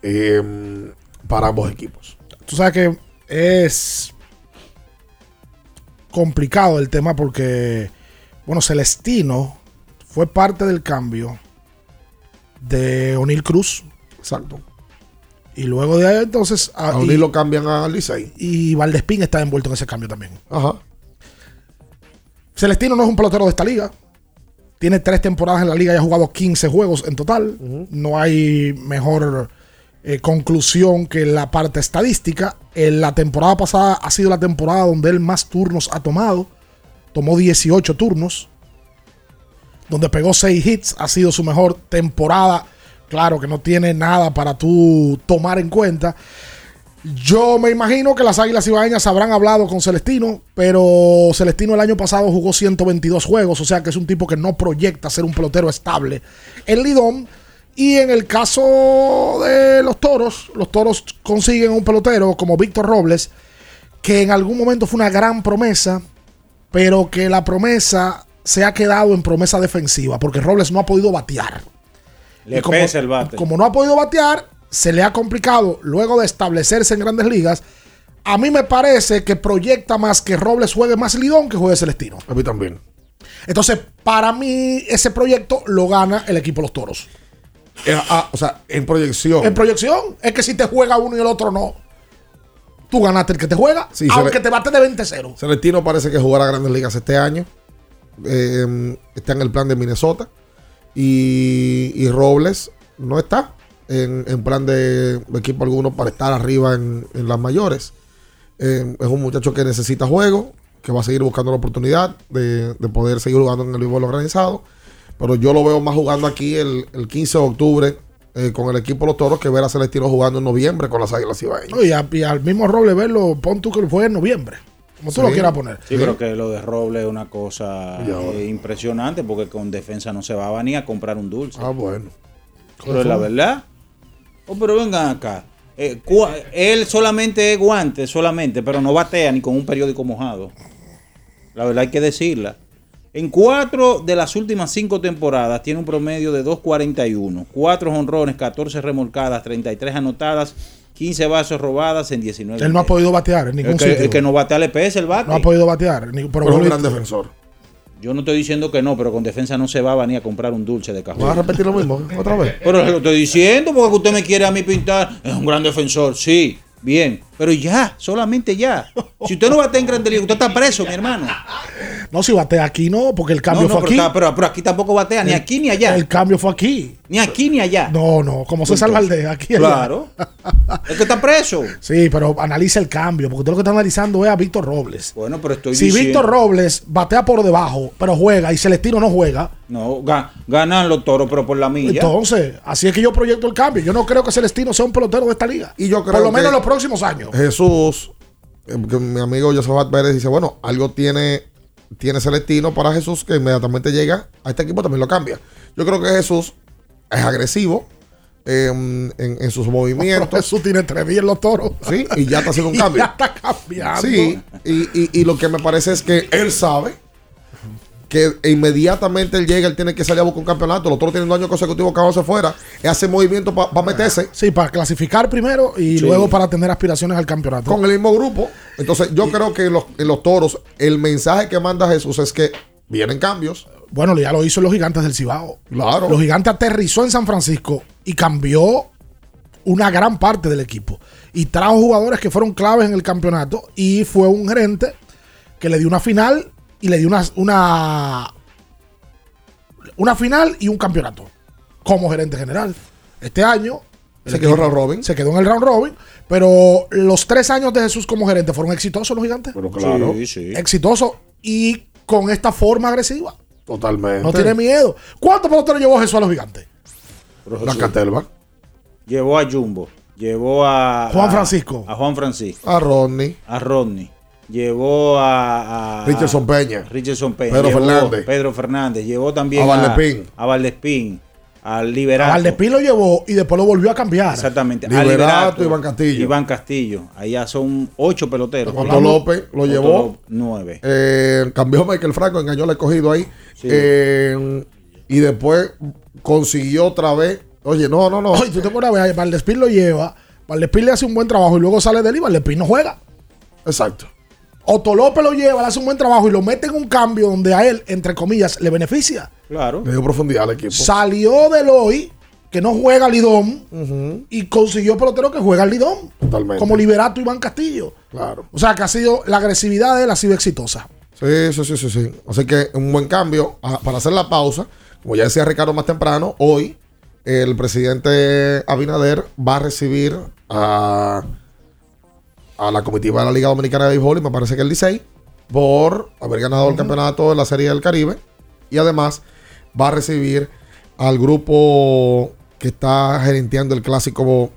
em, para ambos equipos. Tú sabes que es complicado el tema porque, bueno, Celestino fue parte del cambio de O'Neill Cruz. Exacto. Y luego de ahí, entonces. A O'Neill lo cambian a Licey. Y Valdespín está envuelto en ese cambio también. Ajá. Celestino no es un pelotero de esta liga. Tiene tres temporadas en la liga y ha jugado 15 juegos en total. No hay mejor eh, conclusión que la parte estadística. En la temporada pasada ha sido la temporada donde él más turnos ha tomado. Tomó 18 turnos. Donde pegó 6 hits. Ha sido su mejor temporada. Claro que no tiene nada para tú tomar en cuenta. Yo me imagino que las Águilas Ibaeñas habrán hablado con Celestino, pero Celestino el año pasado jugó 122 juegos, o sea que es un tipo que no proyecta ser un pelotero estable. El Lidón y en el caso de los toros, los toros consiguen un pelotero como Víctor Robles, que en algún momento fue una gran promesa, pero que la promesa se ha quedado en promesa defensiva, porque Robles no ha podido batear. Le como, pesa el bate. Como no ha podido batear, se le ha complicado luego de establecerse en grandes ligas. A mí me parece que proyecta más que Robles juegue más Lidón que juegue Celestino. A mí también. Entonces, para mí, ese proyecto lo gana el equipo de los toros. Eh, ah, o sea, en proyección. En proyección. Es que si te juega uno y el otro no. tú ganaste el que te juega, Sí, aunque le- te bate de 20-0. Celestino parece que jugará Grandes Ligas este año. Eh, está en el plan de Minnesota. Y, y Robles no está en, en plan de, de equipo alguno para estar arriba en, en las mayores. Eh, es un muchacho que necesita juego, que va a seguir buscando la oportunidad de, de poder seguir jugando en el béisbol organizado. Pero yo lo veo más jugando aquí el, el 15 de octubre eh, con el equipo de los toros que ver a Celestino jugando en noviembre con las águilas ibaeñas. No, y, a- y al mismo Roble verlo, pon tú que lo juegue en noviembre. Como tú Sí. lo quieras poner. Sí, pero que lo de Roble es una cosa eh, impresionante porque con defensa no se va ni a comprar un dulce. Ah, bueno. Pero es la verdad. Oh, pero vengan acá. Eh, cua- él solamente es guante, solamente, pero no batea ni con un periódico mojado. La verdad hay que decirla. En cuatro de las últimas cinco temporadas tiene un promedio de 2.41. Cuatro honrones, 14 remolcadas, 33 anotadas, 15 bases robadas en 19. Él no ha podido batear en ningún el que, sitio. el que no batea le pesa el bate. No ha podido batear. pero Pero es un gran defensor. Yo no estoy diciendo que no, pero con defensa no se va ni a comprar un dulce de cajón. ¿Vas a repetir lo mismo otra vez? Pero lo estoy diciendo porque usted me quiere a mí pintar. Es un gran defensor, sí, bien. Pero ya, solamente ya. Si usted no batea en Grande Liga, usted está preso, mi hermano. No, si batea aquí no, porque el cambio No, no, fue pero, aquí. está- pero- pero aquí tampoco batea, ni El- aquí ni allá. El cambio fue aquí. Ni aquí ni allá. No, no, como César Valdés, aquí allá. Claro. Es que está preso. Sí, pero analiza el cambio, porque usted lo que está analizando es a Víctor Robles. Bueno, pero estoy Si diciendo. Víctor Robles batea por debajo, pero juega y Celestino no juega, No, ga- ganan los toros, pero por la milla. entonces, así es que yo proyecto el cambio. Yo no creo que Celestino sea un pelotero de esta liga. Y yo creo por lo menos en los próximos años. Jesús, eh, mi amigo Josephat Pérez dice, bueno, algo tiene, tiene Celestino para Jesús que inmediatamente llega a este equipo también lo cambia. Yo creo que Jesús es agresivo eh, en, en sus movimientos. Jesús tiene tres días en los toros. Sí, y ya está haciendo un cambio. ya está cambiando. Sí, y, y- y lo que me parece es que él sabe que inmediatamente él llega, él tiene que salir a buscar un campeonato. Los otros tienen dos años consecutivos que acaban se fuera. Es hacer movimiento para meterse. Sí, para clasificar primero y Sí. luego para tener aspiraciones al campeonato. con el mismo grupo. Entonces, yo creo que en los, en los toros, el mensaje que manda Jesús es que vienen cambios. Bueno, ya lo hizo en los gigantes del Cibao. Claro. Los gigantes aterrizó en San Francisco y cambió una gran parte del equipo. Y trajo jugadores que fueron claves en el campeonato. Y fue un gerente que le dio una final y le dio una, una, una final y un campeonato como gerente general. Este año Se quedó round robin. Se quedó en el round robin. Pero los tres años de Jesús como gerente fueron exitosos los gigantes. Pero claro. Sí, sí. Exitosos y con esta forma agresiva. Totalmente. No tiene miedo. ¿Cuántos peloteros llevó Jesús a los gigantes? Catelba. Llevó a Jumbo. Llevó a. Juan a- Francisco. A Juan Francisco. A Rodney. A Rodney. Llevó a. a- Richardson Peña. Richardson Peña. Pedro Fernández. Pedro Fernández. Llevó también A Valdespín. A Valdespín. Al A Liberato. Valdespín lo llevó y después lo volvió a cambiar. Exactamente. Liberato, a Liberato, Iván Castillo. Iván Castillo. Allá son ocho peloteros. Otto López lo Otto llevó. López, Nueve. Eh, cambió Michael Franco, engañó al escogido ahí. Sí. Eh, y después consiguió otra vez. Oye, no, no, no. Oye, tú te a Valdespín lo lleva, Valdespín le hace un buen trabajo y luego sale de él y Valdespín no juega. Exacto. Otto López lo lleva, le hace un buen trabajo y lo mete en un cambio donde a él, entre comillas, le beneficia. Claro. Le dio profundidad al equipo. Salió del hoy, que no juega Lidón, y consiguió pelotero que juega Lidón. Totalmente. Como Liberato Iván Castillo. Claro. O sea que ha sido, la agresividad de él ha sido exitosa. Sí, sí, sí, sí, sí. Así que un buen cambio. Ah, Para hacer la pausa, como ya decía Ricardo más temprano, hoy el presidente Abinader va a recibir a, a la comitiva de la Liga Dominicana de Béisbol, y me parece que el Licey, por haber ganado el campeonato de la Serie del Caribe. Y además va a recibir al grupo que está gerenteando el clásico,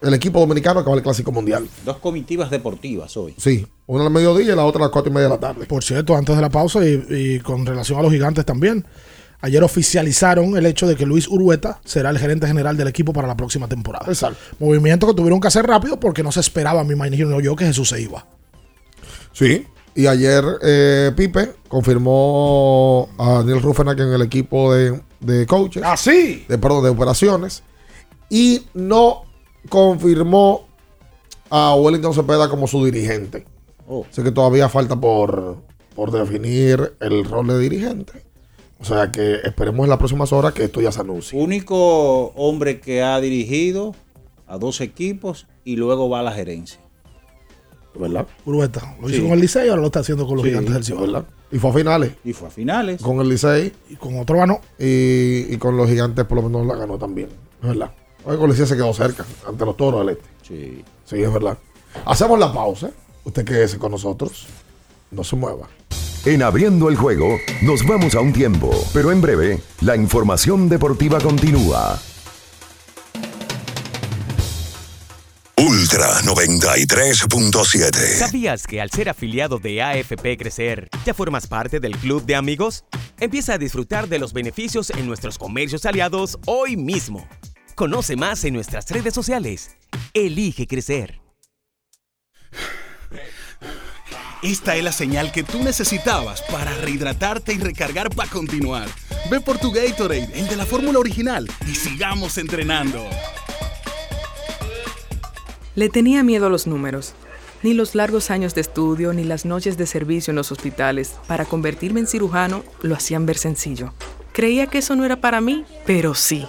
el equipo dominicano que va al clásico mundial. Dos comitivas deportivas hoy. Sí, una al mediodía y la otra a las cuatro y media de la tarde. Por cierto, antes de la pausa y, y con relación a los gigantes también, ayer oficializaron el hecho de que Luis Urueta será el gerente general del equipo para la próxima temporada. Exacto. Movimiento que tuvieron que hacer rápido porque no se esperaba, me imagino yo, que Jesús se iba. Sí. Y ayer eh, Pipe confirmó a Daniel Rufenack en el equipo de, de coaches. ¡Ah, sí! De, perdón, de operaciones. Y no confirmó a Wellington Cepeda como su dirigente. Oh. Así que todavía falta por, por definir el rol de dirigente. O sea que esperemos en las próximas horas que esto ya se anuncie. Único hombre que ha dirigido a dos equipos y luego va a la gerencia. ¿Verdad? Urueta. Lo hizo con el Licey, ahora lo está haciendo con los Sí, gigantes del Cibao. ¿verdad? Y fue a finales. Y fue a finales. Con el Licey. Y con otro ganó. Y, y con los gigantes por lo menos la ganó también. Es verdad. Hoy con el Licey se quedó cerca ante los toros del este. Sí. Sí, es verdad. Hacemos la pausa. Usted quédese con nosotros. No se mueva. En abriendo el juego, nos vamos a un tiempo, pero en breve, la información deportiva continúa. Ultra 93.7. ¿Sabías que al ser afiliado de AFP Crecer, ya formas parte del club de amigos? Empieza a disfrutar de los beneficios en nuestros comercios aliados hoy mismo. Conoce más en nuestras redes sociales. Elige crecer. Esta es la señal que tú necesitabas para rehidratarte y recargar para continuar. Ve por tu Gatorade, el de la fórmula original, y sigamos entrenando. Le tenía miedo a los números. Ni los largos años de estudio ni las noches de servicio en los hospitales para convertirme en cirujano lo hacían ver sencillo. Creía que eso no era para mí, pero sí.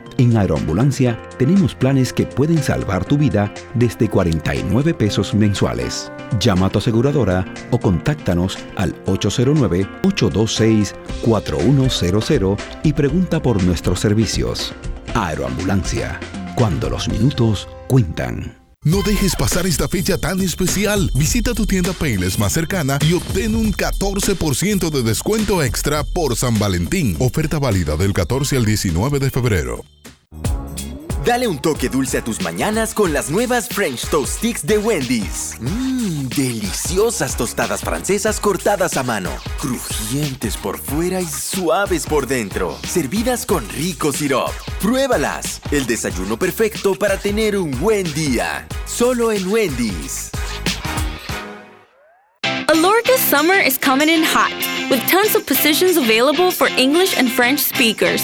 en Aeroambulancia tenemos planes que pueden salvar tu vida desde 49 pesos mensuales. Llama a tu aseguradora o contáctanos al 809-826-4100 y pregunta por nuestros servicios. Aeroambulancia, cuando los minutos cuentan. No dejes pasar esta fecha tan especial. Visita tu tienda Payless más cercana y obtén un 14% de descuento extra por San Valentín. Oferta válida del 14 al 19 de febrero. Dale un toque dulce a tus mañanas con las nuevas French Toast Sticks de Wendy's. Mmm, deliciosas tostadas francesas cortadas a mano, crujientes por fuera y suaves por dentro, servidas con rico sirop. Pruébalas, el desayuno perfecto para tener un buen día. Solo en Wendy's. Alorca summer is coming in hot, with tons of positions available for English and French speakers.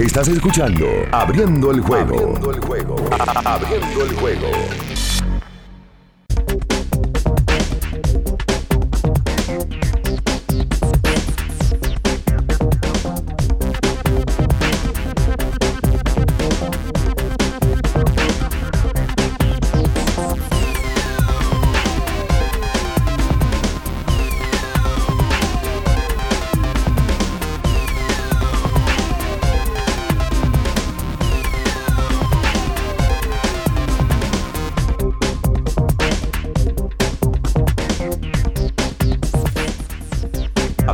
Estás escuchando Abriendo el juego. Abriendo el juego. Abriendo el juego.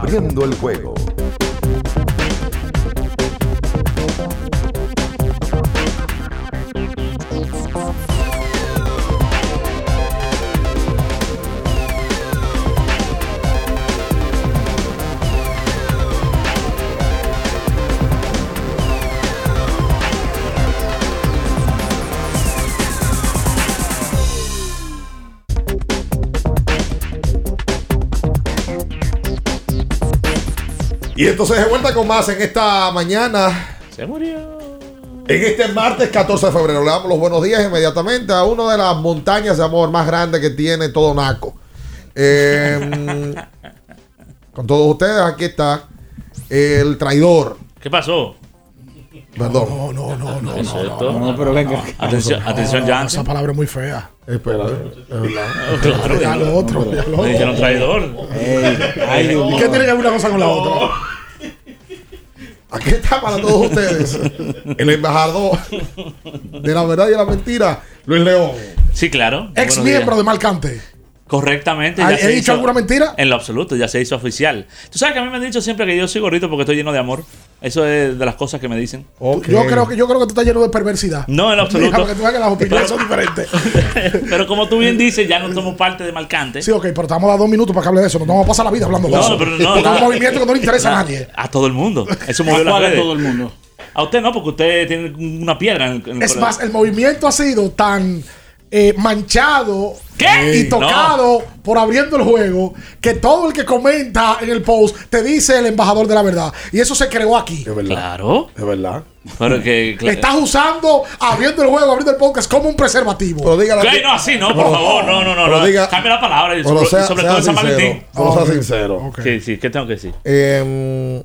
Abriendo el juego. Y entonces de vuelta con más en esta mañana. Se murió. En este martes 14 de febrero le damos los buenos días inmediatamente a una de las montañas de amor más grandes que tiene todo Naco. Eh, con todos ustedes, aquí está el traidor. ¿Qué pasó? Perdón. No, no, no, no. No, es no, pero venga. Atención, atención, no, Jansen. Esa palabra es muy fea. Espera, es verdad. Claro. Ya lo otro. ya Me dijeron traidor. Dios ¿Qué tiene que ver una cosa con la otra? Aquí está para todos ustedes el embajador de la verdad y de la mentira, Luis León. Sí, claro. Ex miembro de Malcante. Correctamente. ¿He ya se dicho hizo- alguna mentira? En lo absoluto, ya se hizo oficial. Tú sabes que a mí me han dicho siempre que yo soy gordito porque estoy lleno de amor. Eso es de las cosas que me dicen. Yo creo que yo creo que tú estás lleno de perversidad. No, en lo absoluto. Porque tú ves que las opiniones son diferentes. Pero como tú bien dices, ya no somos parte de Malcante. Sí, ok, pero estamos a dos minutos para que hable de eso. No vamos a pasar la vida hablando de No, eso. pero no, Porque es un movimiento que no le interesa a nadie. A todo el mundo. Eso movió ¿A las cuál a todo el mundo? A usted no, porque usted tiene una piedra en el, en el Es más, el movimiento ha sido tan eh, manchado ¿Qué? y tocado por abriendo el juego que todo el que comenta en el post te dice el embajador de la verdad. Y eso se creó aquí. Es verdad. Claro. Es verdad. Pero que, Estás usando abriendo el juego, abriendo el podcast como un preservativo. Pero ¿Qué? que- No, así no, por favor. No, no, no. No. diga- Cambia la palabra. y sobre, sea- sobre sea todo en San. Valentín. Pero sea Ok. sincero. Ok. Sí, sí. ¿Qué tengo que decir? Eh,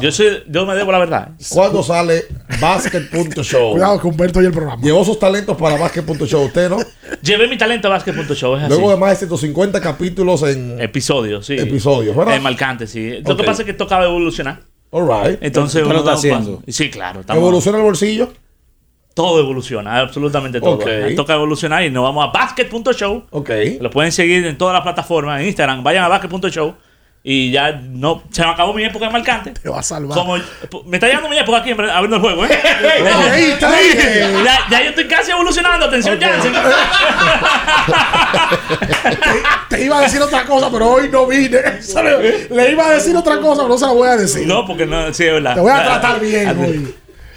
Yo, soy, yo me debo la verdad. ¿Cuándo sale Basket.show? Cuidado que Humberto y el programa. Llevó sus talentos para Basket.show, usted, ¿no? Llevé mi talento a Basket.show. Es así. Luego de más de 150 capítulos en Episodios, sí. episodios, ¿verdad? En Malcante, sí. Lo que pasa es que tocaba evolucionar. All right. Entonces Pero uno está da un haciendo. paso. Sí, claro. estamos- ¿Evoluciona el bolsillo? Todo evoluciona, absolutamente todo. Ok. Toca evolucionar y nos vamos a basket.show. Ok. Lo pueden seguir en todas las plataformas, en Instagram. Vayan a basket.show. Y ya no. Se me acabó mi época de marcante. Te va a salvar. Como, me está llegando mi época aquí abriendo el juego, ¿eh? Ahí está bien. ya, ya yo estoy casi evolucionando. Atención, Jansen. Te iba a decir otra cosa, pero hoy no vine. Le, le iba a decir otra cosa, pero no se la voy a decir. No, porque no, sí, es verdad. Te voy a tratar bien hoy.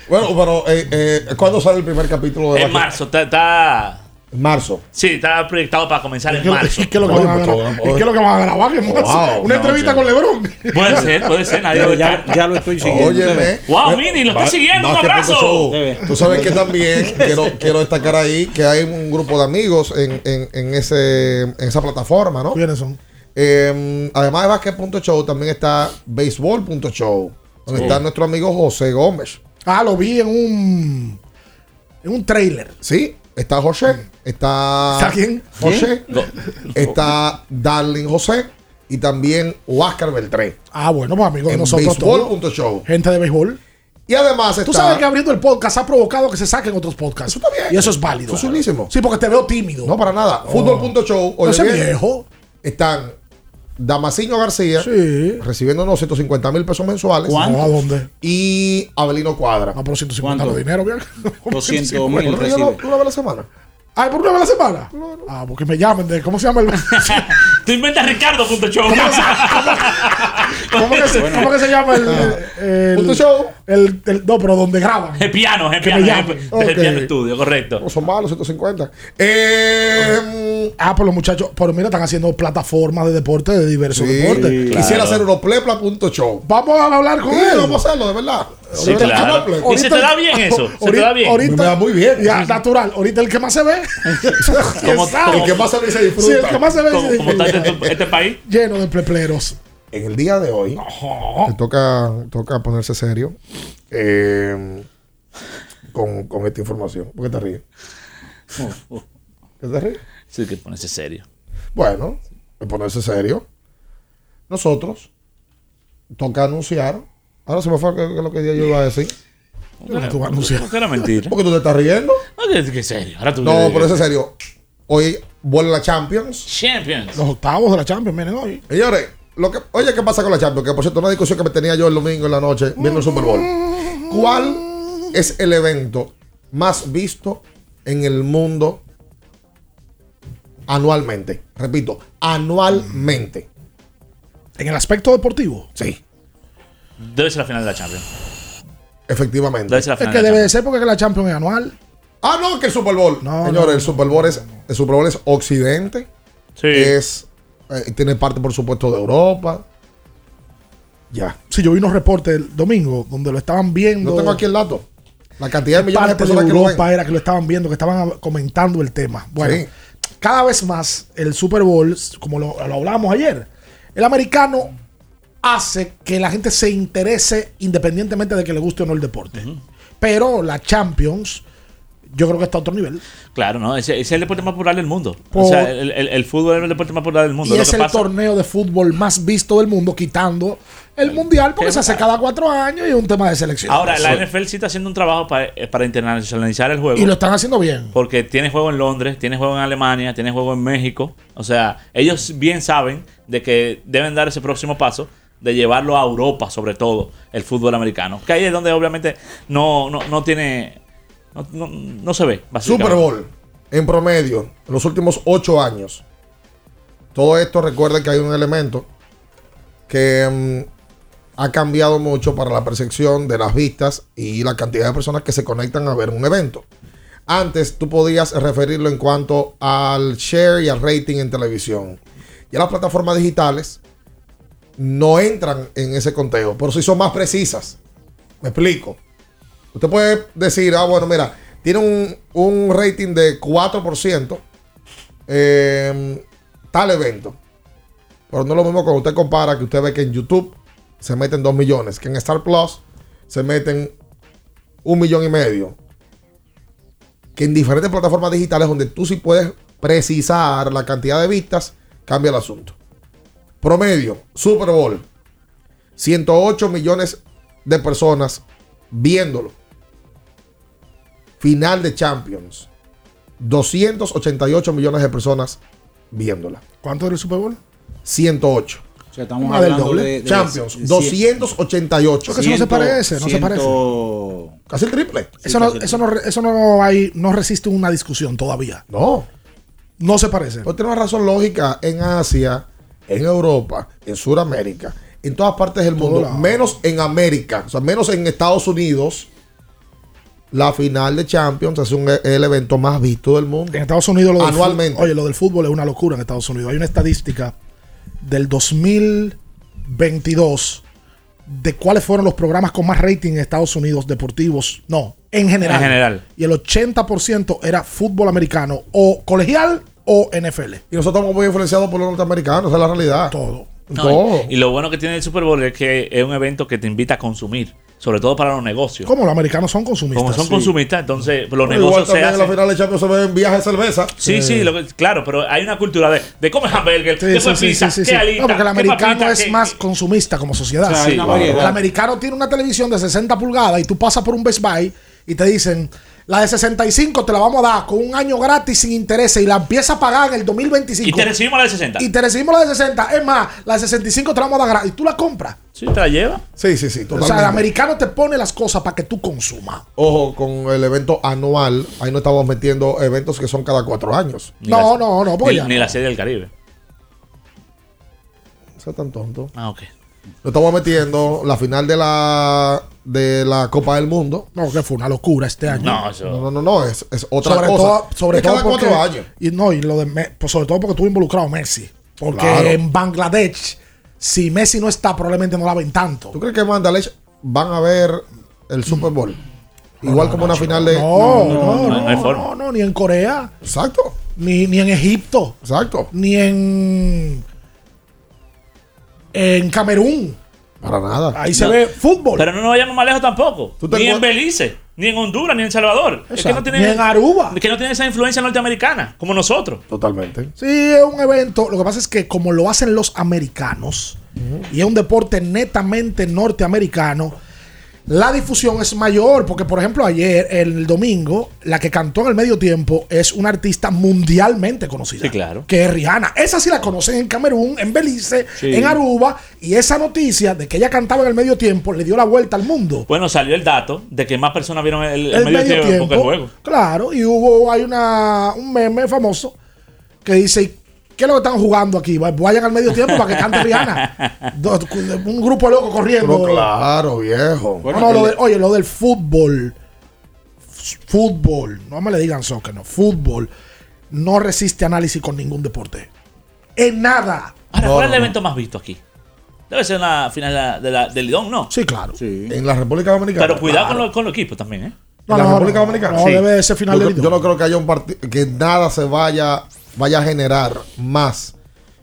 Bueno, pero eh, eh, ¿cuándo sale el primer capítulo de En marzo, está- Marzo. Sí, está proyectado para comenzar ¿Y en marzo. y qué es lo que van a grabar? todo, ¿Y qué es lo que van a grabar? ¿Qué más? Wow. Una No, entrevista sí. con Lebron. Puede ser, puede ser. Nadie Ya, ya lo estoy siguiendo. Óyeme. Wow, Mini, lo está Ba- siguiendo. Un abrazo. Tú sabes que también quiero, quiero destacar ahí que hay un grupo de amigos en, en, en ese, en esa plataforma, ¿no? ¿Quiénes son? Eh, además de Basket.show, también está Baseball.show, donde Sí. está nuestro amigo José Gómez. Ah, lo vi en un. En un trailer. Sí, está José, está. ¿Está quién? José, está Darling José y también Huáscar Beltré. Ah, bueno, pues amigos de En nosotros todos. Baseball.show. Gente de béisbol. Y además está. Tú sabes que abriendo el podcast ha provocado que se saquen otros podcasts. Eso está bien. Y eso es válido. Eso es chulísimo. Sí, porque te veo tímido. No, para nada. Fútbol.show. No oye ese bien, viejo. Están Damasino García Sí. recibiendo unos 150 mil pesos mensuales. No, ¿A dónde? Y Abelino Cuadra. Ah, por 150 ¿Cuánto? de dinero, bien. 200 Bueno, mil pero no- una vez a la semana. Ah, por una vez a la semana. Ah, porque me llamen de. ¿Cómo se llama el.? Tú inventas Ricardo.show. ¿Cómo que se, cómo que se llama el. el, Punto show. el- el- no, pero donde graban. El piano, el Que piano. me El, piano estudio, correcto. No son malos, 150. Eh, Ah, pues los muchachos. Pero mira, están haciendo plataformas de deporte, de diversos sí, deportes. Quisiera hacer Europlepla.show. Vamos a hablar con Sí, él. vamos a hacerlo, de verdad. Sí, claro. Ahorita- ¿Y se te da bien eso? ¿Se te da bien? Ahorita, Me da muy bien. Ya, natural. Ahorita el que más se ve. Como-. El que más se ve se Sí, el disfruta. que más se ve. Como, se como está disfruta. este, este país. Lleno de plepleros. En el día de hoy, toca, toca ponerse serio eh, con, con esta información. ¿Por qué te ríes? ¿Qué te ríes? Sí, que ponerse serio. Bueno, ponerse serio. Nosotros toca anunciar. Ahora se me fue lo que yo iba a decir. Yo a anunciar. No, era mentira. ¿Por qué tú te estás riendo? No, que, que serio. Ahora tú No, pero eso es serio. Hoy vuelve la Champions. Champions. Los octavos de la Champions vienen hoy. Señores, lo que, oye, ¿qué pasa con la Champions? Que por cierto, una discusión que me tenía yo el domingo en la noche viendo el Super Bowl. ¿Cuál es el evento más visto en el mundo anualmente? Repito, anualmente. En el aspecto deportivo. Sí, Debe ser la final de la Champions. efectivamente. Debe ser la Es final que de la debe Champions. ser porque la Champions es anual. Ah, no, que el Super Bowl. No, Señores, no, el Super Bowl es el Super Bowl es Occidente. Sí. Es eh, tiene parte, por supuesto, de Europa. Ya. Sí, yo vi unos reportes el domingo donde lo estaban viendo. No tengo aquí el dato. La cantidad de ¿Qué millones de parte de personas que lo ven. Europa era que lo estaban viendo, que estaban comentando el tema. Bueno, Sí. cada vez más el Super Bowl, como lo, lo hablábamos ayer, el americano hace que la gente se interese independientemente de que le guste o no el deporte. Pero la Champions, yo creo que está a otro nivel. Claro, ¿no? Ese, ese es el deporte más popular del mundo. Por- o sea, el, el- el fútbol es el deporte más popular del mundo. y Lo es que el pasa- torneo de fútbol más visto del mundo, quitando el mundial, porque se hace cada cuatro años y es un tema de selección. Ahora, la. NFL sí está haciendo un trabajo para, eh, para internacionalizar el juego. Y lo están haciendo bien. Porque tiene juego en Londres, tiene juego en Alemania, tiene juego en México. O sea, ellos bien saben de que deben dar ese próximo paso de llevarlo a Europa, sobre todo, el fútbol americano. Que ahí es donde obviamente no, no, no tiene... No, no- se ve. Super Bowl, en promedio, en los últimos ocho años. Todo esto recuerda que hay un elemento que mm, ha cambiado mucho para la percepción de las vistas y la cantidad de personas que se conectan a ver un evento. Antes tú podías referirlo en cuanto al share y al rating en televisión. Ya las plataformas digitales no entran en ese conteo, pero sí son más precisas. Me explico. Usted puede decir, ah, bueno, mira, tiene un, rating de 4% eh, tal evento. Pero no es lo mismo cuando usted compara que usted ve que en YouTube se meten 2 millones, que en Star Plus se meten un millón y medio. Que en diferentes plataformas digitales donde tú sí puedes precisar la cantidad de vistas, cambia el asunto. Promedio, Super Bowl, 108 millones de personas viéndolo. Final de Champions, 288 millones de personas viéndola. ¿Cuánto era el Super Bowl? 108. O sea, estamos hablando doble. de, de- Champions, de- 288. Porque eso no se parece, no se ciento- Casi el triple. Eso no, eso no, eso no hay, no resiste una discusión todavía. No. No se parece. Pues tiene una razón lógica en Asia, en Europa, en Sudamérica, en todas partes del mundo, lado. menos en América, o sea, menos en Estados Unidos. La final de Champions es un, el evento más visto del mundo. En Estados Unidos lo Anualmente. oye, lo del fútbol es una locura en Estados Unidos. Hay una estadística del 2022 de cuáles fueron los programas con más rating en Estados Unidos deportivos. No, en general. En general. Y el 80% era fútbol americano o colegial o NFL. Y nosotros estamos muy influenciados por los norteamericanos, esa es la realidad. Todo. No, Todo. y, y lo bueno que tiene el Super Bowl es que es un evento que te invita a consumir, sobre todo para los negocios. Como los americanos son consumistas. Como son Sí. consumistas, entonces los Igual negocios se también en la hacen. final de Champions se ven viajes de cerveza. Sí, sí, lo que- claro, pero hay una cultura de, de comer hamburger, Sí, de sí, comer sí, pizza, sí, sí, qué alita, No, porque el americano papita, es más consumista como sociedad. O sea. El americano tiene una televisión de 60 pulgadas y tú pasas por un Best Buy y te dicen, la de 65 te la vamos a dar con un año gratis sin intereses y la empiezas a pagar en el 2025. Y te recibimos la de 60. Y te recibimos la de 60. Es más, la de 65 te la vamos a dar gratis. Y tú la compras. Sí, te la lleva. Sí, sí, sí, O totalmente. sea, el americano te pone las cosas para que tú consumas. Ojo, con el evento anual, ahí no estamos metiendo eventos que son cada cuatro años. Ni No, la- no, no, porque Ni, no. la serie del Caribe. Eso es tan tonto. Ah, ok. No estamos metiendo la final de la de la Copa del Mundo. No, que fue una locura este año. No, eso. No, no, no, no, es, es otra sobre cosa. todo, sobre Es todo cada porque, cuatro años. Y no, y lo de Me- pues sobre todo porque estuvo involucrado Messi. Porque Claro. en Bangladesh, si Messi no está, probablemente no la ven tanto. ¿Tú crees que en Mandalay van a ver el Super Bowl? Igual como una final de. No, no, no, no, no no, no, no, ni en Corea, Exacto, ni, ni en Egipto, exacto. ni en en Camerún. Para nada. Ahí se No. ve fútbol. Pero no nos vayamos más lejos tampoco. Ni en Belice, ni en Honduras, ni en Salvador. Es que no tiene, Ni en Aruba. Que no tiene esa influencia norteamericana, como nosotros. Totalmente. Sí, es un evento. Lo que pasa es que como lo hacen los americanos y es un deporte netamente norteamericano, la difusión es mayor. Porque, por ejemplo, ayer, el domingo, la que cantó en el medio tiempo es una artista mundialmente conocida. Sí, claro. Que es Rihanna. Esa sí la conocen en Camerún, en Belice, Sí. en Aruba. Y esa noticia de que ella cantaba en el medio tiempo le dio la vuelta al mundo. Bueno, salió el dato de que más personas vieron el, el el medio, tiempo, que el juego. Claro, y hubo, hay una, un meme famoso que dice, ¿qué es lo que están jugando aquí? Vayan al medio tiempo para que cante Rihanna. Un grupo de locos corriendo. Pero claro, viejo. No, no, lo de- oye, lo del fútbol, fútbol, no me le digan soccer, no, fútbol, no resiste análisis con ningún deporte. En nada. Ahora, No, ¿cuál es no, el no. evento más visto aquí? Debe ser una final de la- del Lidón, ¿no? Sí, claro. En la República Dominicana. Pero cuidado Claro. con, los, con los equipos también, ¿eh? en la República Dominicana. no, debe ser final yo, del Lidón. yo no creo que haya un partido que nada se vaya vaya a generar más.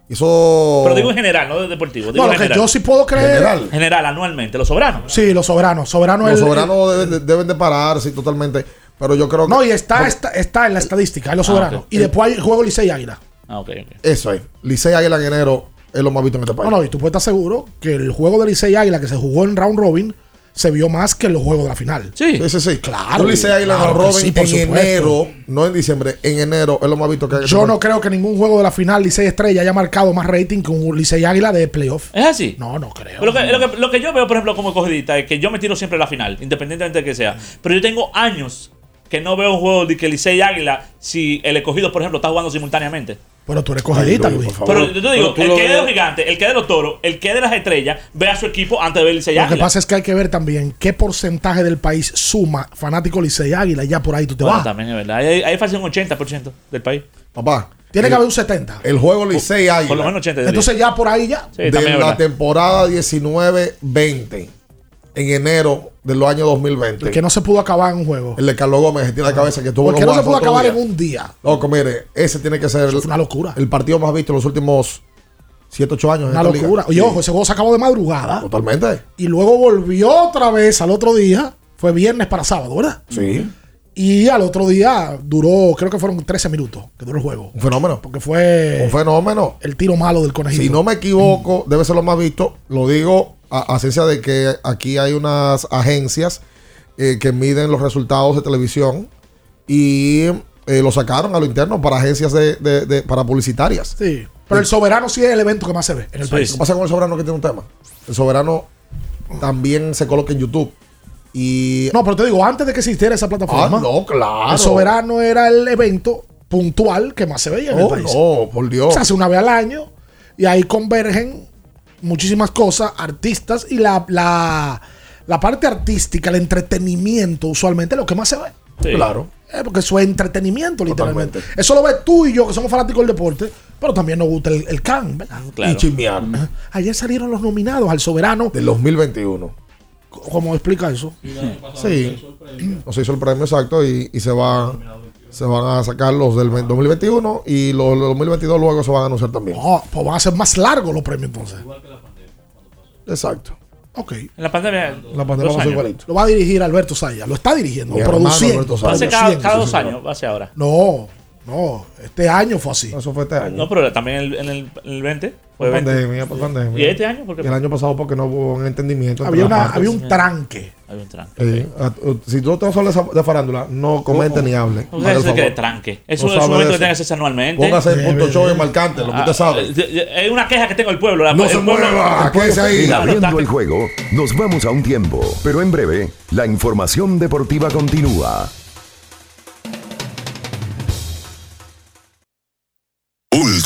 Eso. Pero digo en general, no de deportivo. Digo No, lo en que general. yo sí puedo creer. General. General, anualmente, los soberanos. Sí, los soberanos. Soberano Los el- soberanos deben, de, deben de pararse totalmente. Pero yo creo que. No, y está, porque- está, está en la estadística, en los Ah, soberanos. Y después hay el juego Licey Águila. Ah, ok, ok. Eso es. Licey Águila en enero es lo más visto en este país. No, no, y tú puedes estar seguro que el juego de Licey Águila que se jugó en round robin se vio más que en los juegos de la final. Sí, sí, sí. sí. Claro. Un Licey Águila Claro Robin sí, por en supuesto. enero, no en diciembre, en enero es lo más visto que hay. Yo no creo que ningún juego de la final Licey Estrella haya marcado más rating que un Licey Águila de playoff. ¿Es así? No, no creo. Pero Lo que, lo, que, lo que yo veo, por ejemplo, como escogidista es que yo me tiro siempre a la final, independientemente de que sea. Pero yo tengo años que no veo un juego de que Licey y Águila si el escogido, por ejemplo, está jugando simultáneamente. Pero tú eres cogedita, Luis. Pero yo te digo, el que es de los gigantes, el que es de los toros, el que es de las estrellas, ve a su equipo antes de ver Licey y Lo que Águila. pasa es que hay que ver también qué porcentaje del país suma fanático Licey Águila y ya por ahí tú te Bueno, vas. también es verdad. Ahí, ahí fácil un 80% del país. Papá. Tiene el- que haber un 70. El juego Licey Águila. Por lo menos 80. Entonces ya por ahí ya. de la temporada 19-20 en enero de los años 2020. El que no se pudo acabar en un juego. El de Carlos Gómez que tiene la cabeza que tuvo Porque no se pudo acabar en un día. Loco, mire, ese tiene que ser una locura. el partido más visto en los últimos 7, 8 años. en Una liga. locura. Y Sí. ojo, ese juego se acabó de madrugada. Totalmente. Y luego volvió otra vez al otro día. Fue viernes para sábado, ¿verdad? Sí. Y al otro día duró, creo que fueron 13 minutos que duró el juego. Un fenómeno. Porque fue Un fenómeno. el tiro malo del conejito. Si no me equivoco, debe ser lo más visto. Lo digo a, a ciencia de que aquí hay unas agencias eh, que miden los resultados de televisión y eh, lo sacaron a lo interno para agencias de, de- de- para publicitarias. Sí. Pero el soberano sí es el evento que más se ve en el ¿Qué país. pasa con el soberano que tiene un tema? El soberano también se coloca en YouTube. Y No, pero te digo, antes de que existiera esa plataforma, Ah, no, claro. el soberano era el evento puntual que más se veía en el Oh, país. no, por Dios. Se hace una vez al año y ahí convergen muchísimas cosas, artistas y la, la, la parte artística, el entretenimiento, usualmente es lo que más se ve. Sí. Claro. Eh, porque eso es entretenimiento, literalmente. Totalmente. Eso lo ves tú y yo, que somos fanáticos del deporte, pero también nos gusta el, el can, ¿verdad? Y chismear. Ayer salieron los nominados al soberano. Del 2021. ¿Cómo explica eso? Sí. No se hizo el premio exacto y, y se va se van a sacar los del 2021 y los del 2022 luego se van a anunciar también. No, pues van a ser más largos los premios entonces. Exacto. Ok. En la pandemia. La pandemia pasó igualito. Lo va a dirigir Alberto Saya. Lo está dirigiendo, produciendo. Va a ser cada, cada dos años, va a ser ahora. No, no. Este año fue así. Eso fue este año. No, pero también el- en el, en el 20 fue Por 20. pandemia, por pandemia. ¿Y este año? ¿Por qué? Y el año pasado porque no hubo un entendimiento. Había, una, había un tranque. Había un tranque. Sí. A- u- Si tú te hablas de farándula, no comente ni hable. No sé que de favor. tranque. Eso No es un momento de que eso. tiene que hacerse anualmente. Póngase el punto show y marcante, lo que usted Ah, sabe. eh, Es una queja que tengo el pueblo. la- No el se pueblo- mueva, quédese ahí. Abriendo el juego, nos vamos a un tiempo, pero en breve, la información deportiva continúa.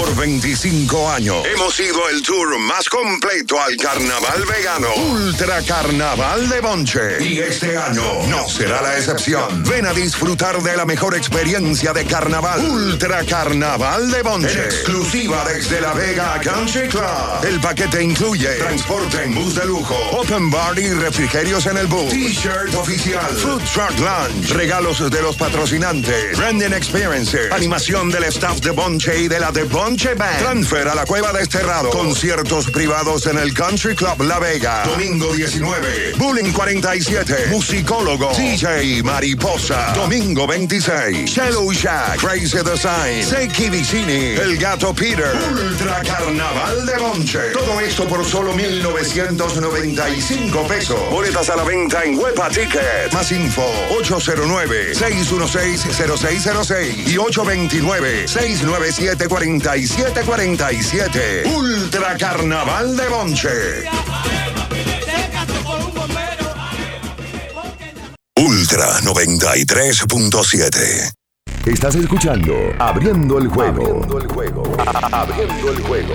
Por 25 años hemos sido el tour más completo al carnaval vegano. Ultra Carnaval de Bonche. Y este año no será la excepción. Ven a disfrutar de la mejor experiencia de carnaval. Ultra Carnaval de Bonche. En exclusiva desde La Vega Country Club. El paquete incluye transporte en bus de lujo, open bar y refrigerios en el bus, t-shirt oficial, food truck lunch, regalos de los patrocinantes, branding experiences, animación del staff de Bonche y de la de Bonche Band, transfer a la Cueva Desterrado, conciertos privados en el Country Club La Vega, domingo 19, Bullying 47, musicólogo, DJ Mariposa, domingo 26, Shallow Shack, Crazy the Sign, Seiki Vicini, El Gato Peter, Ultra Carnaval de Bonche. Todo esto por solo 1,995 pesos. Boletas a la venta en Huepa Ticket. Más info 809-616-0606 y 829-697-4747. Ultra Carnaval de Bonche. Ultra 93.7. Estás escuchando Abriendo el juego. Abriendo el juego. Abriendo el juego.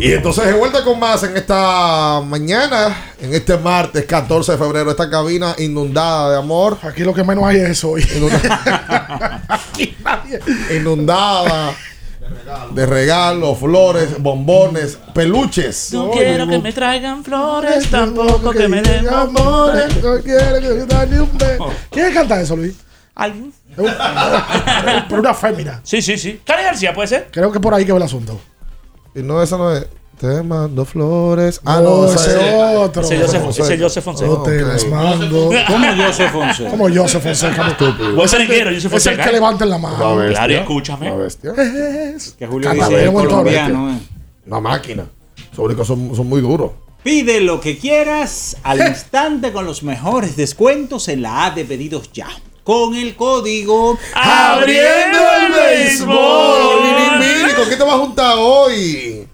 Y entonces de vuelta con más en esta mañana, en este martes 14 de febrero, esta cabina inundada de amor. Aquí lo que menos hay es eso hoy. Inundada de regalos, flores, bombones, peluches. No quiero que me traigan flores, tampoco que me den amores. No quiero que me den ni un beso. ¿Quién canta eso, Luis? Alguien. Pero una fémina. Sí, sí, sí. Cari García, ¿puede ser? Creo que por ahí que va el asunto. Y no, esa no es. Te mando flores. Ah, No, no, ese otro. Ese Joseph- ese Joseph Fonseca. No te las mando. ¿Cómo Joseph Fonseca? Como Joseph Fonseca. estúpido. Joseph Es el Fonseca. que levanten la mano. Claro, escúchame. Bestia. Es Que Julio dice montón. colombiano, eh. Una máquina. Sobre que son, son muy duros. Pide lo que quieras al instante con los mejores descuentos en la A de pedidos ya. Con el código Abriendo el béisbol. Miri, ¿con qué te vas a juntar hoy?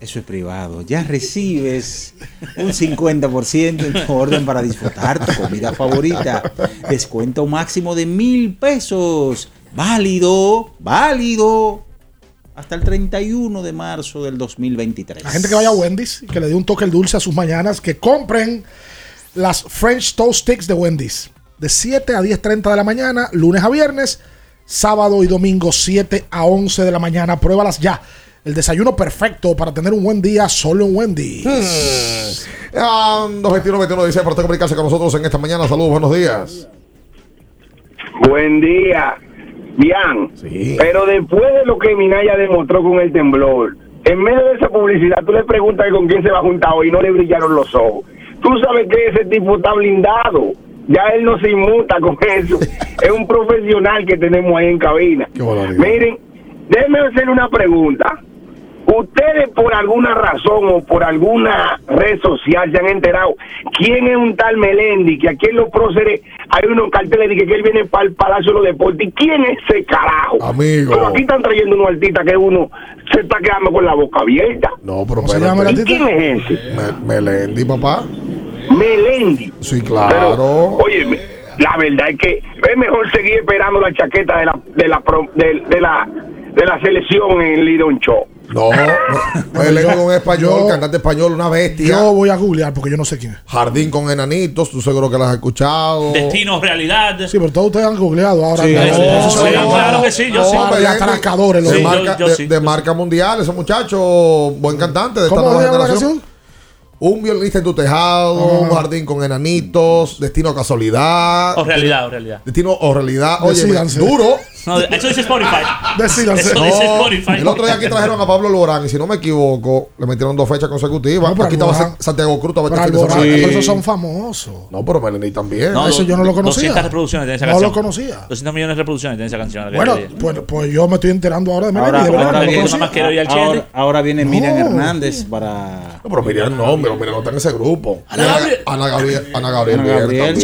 Eso es privado. Ya recibes un 50% en tu orden para disfrutar tu comida favorita. Descuento máximo de mil pesos. Válido, válido. Hasta el 31 de marzo del 2023. La gente que vaya a Wendy's y que le dé un toque el dulce a sus mañanas, que compren las French Toast Sticks de Wendy's. De 7 a 10.30 de la mañana, lunes a viernes, sábado y domingo 7 a 11 de la mañana. Pruébalas ya. El desayuno perfecto para tener un buen día solo en Wendy's. Ah, 221 dice para comunicarse con nosotros en esta mañana. Saludos, buenos días. Buen día. Bien. Pero después de lo que Minaya demostró con el temblor, en medio de esa publicidad, tú le preguntas con quién se va a juntar hoy y no le brillaron los ojos. Tú sabes que ese tipo está blindado. Ya él no se inmuta con eso. es un profesional que tenemos ahí en cabina. Miren, déjenme hacer una pregunta. Ustedes por alguna razón o por alguna red social se han enterado quién es un tal Melendi, que aquí en los próceres hay unos carteles de que él viene para el Palacio de los Deportes. ¿Y quién es ese carajo? Amigo. Pero aquí están trayendo unos artistas que uno se está quedando con la boca abierta. No, pero? ¿Y quién es ese? Me- Melendi, papá. Melendi. Sí, claro. Oye, la verdad es que es mejor seguir esperando la chaqueta de la de la pro- de, de la de la selección en Lidon Show. No, Melendi con español, cantante español, una bestia. Yo voy a googlear porque yo no sé quién es. Jardín con enanitos, tú seguro que las has escuchado. Destino, realidad. Sí, pero todos ustedes han googleado ahora. Sí, No, sí, sí, claro que sí, yo sí. Gente atracadores. de, los- marca, yo de- sí, de marca mundial, ese muchacho, buen cantante de esta ¿Cómo nueva se llama la canción? Un violinista en tu tejado, un jardín con enanitos, destino casualidad. O realidad, o realidad. Destino o realidad. Oye, Decídanse. duro. No, eso dice Spotify. Decídanse. Eso dice No, Spotify. el otro día aquí trajeron a Pablo Lorán y si no me equivoco, le metieron dos fechas consecutivas. No, pero aquí estaba Santiago Cruz, estaba Pero este de Alborán, semana. pero esos son famosos. No, pero Melanie también. No, Eso yo no lo conocía. 200 reproducciones tiene esa No canción. lo conocía. 200 millones de reproducciones tiene esa canción. Bueno, pues, pues yo me estoy enterando ahora de Melendi. Ahora, de verdad, ahora no lo viene, ahora, ahora Miriam No. Hernández para. No, pero Miriam no, pero Miriam no está en ese grupo. Ana Gabriel. Ana Gabriel. Ana Gabriel.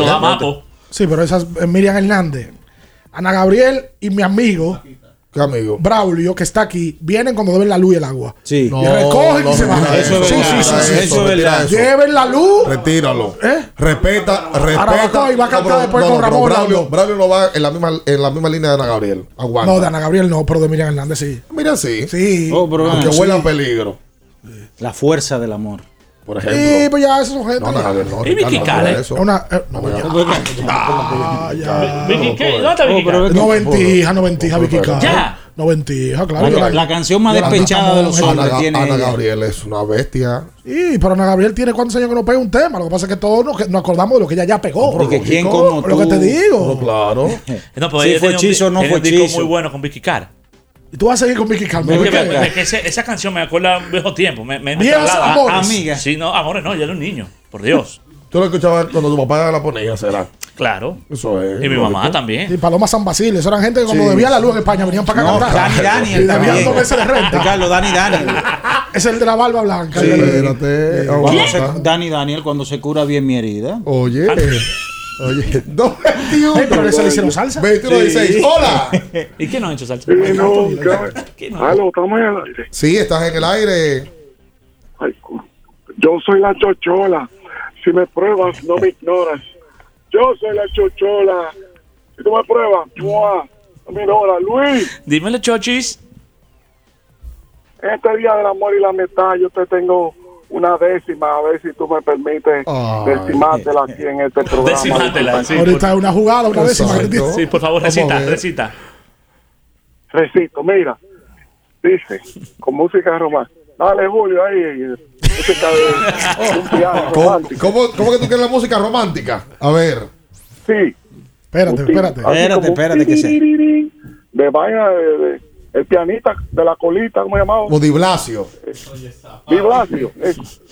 Ana. Sí, pero esa es Miriam Hernández. Ana Gabriel y mi amigo ¿Qué amigo? Braulio, que está aquí, vienen cuando deben la luz y el agua. Sí. No, y recogen no, y se van. eso es sí, verdad, sí, sí, sí. eso es retira verdad. eso. Lleven la luz. Retíralo. ¿Eh? Respeta, respeta. y va a cantar después con Ramón Braulio. Braulio no va en la misma, en la misma línea de Ana Gabriel. Aguanta. No, de Ana Gabriel no, pero de Miriam Hernández sí. Mira, sí. Sí. Oh, pero Aunque huela peligro. La fuerza del amor. Por Sí, ejemplo. pues ya esos son gente. No, no. ¿Y Vicky Ricardo, no eso. Una, eh, no, ya. Ah, ya. Vicky, ¿qué? ¿Dónde está Vicky? pero- No ventija, no ventija, Vicky Cale. Ya. No ventija, claro. La, la canción más despechada de los hombres Ana, tiene. Ana. Gabriel es una bestia. Sí, pero Ana Gabriel tiene cuántos años que no pega un tema. Lo que pasa es que todos nos, que nos acordamos de lo que ella ya pegó. Porque quién como Lo que tú. te digo. No, claro. No, pues Sí, fue hechizo o no fue hechizo. muy bueno con Vicky Cara. Y tú vas a seguir con Vicky Carmen. Es ¿por que, qué? me- es que ese- esa canción me acuerda un viejo tiempo. Me, me, amores. Amiga. Sí, no, amores no, yo era un niño. Por Dios. Tú lo escuchabas cuando tu papá la ponía, será. Claro. Eso es. Y mi mamá también. Y Paloma San Basilio. Eso eran gente que cuando Sí, debía la luz en España venían para acá No, a cantar. Dani Dani. Y debían también. dos meses de renta. Ricardo, Dani Daniel. Es el de la barba blanca. Sí, espérate. Dani Daniel, cuando se cura bien mi herida. Oye. Oye. 221. Ey, pero a ese le hicieron salsa. 21 16. Hola. ¿Y quién no ha hecho salsa? no, ¿Quién no? Aló, estamos en el aire. Sí, estás en el aire. Ay, yo soy la chochola. Si me pruebas, no me ignoras. Yo soy la chochola. Si tú me pruebas, ¡mua! no me ignoras. Luis, Dímelo, chochis. este día del amor y la amistad, yo te tengo una décima, a ver si tú me permites Ay. decimártela aquí en este programa. Decimátela, sí. Ahorita es una jugada, una décima. Sí, por favor, recita, recita. Recito, mira. Dice, con música romántica. Dale, Julio, ahí. Música de un piano ¿Cómo, romántico. cómo, cómo que tú quieres la música romántica? A ver. Sí. Espérate, espérate. Espérate, espérate, que se- De vaina de, de- el pianista de la colita, ¿cómo se llamaba? Modiblasio. Viblacio. eso.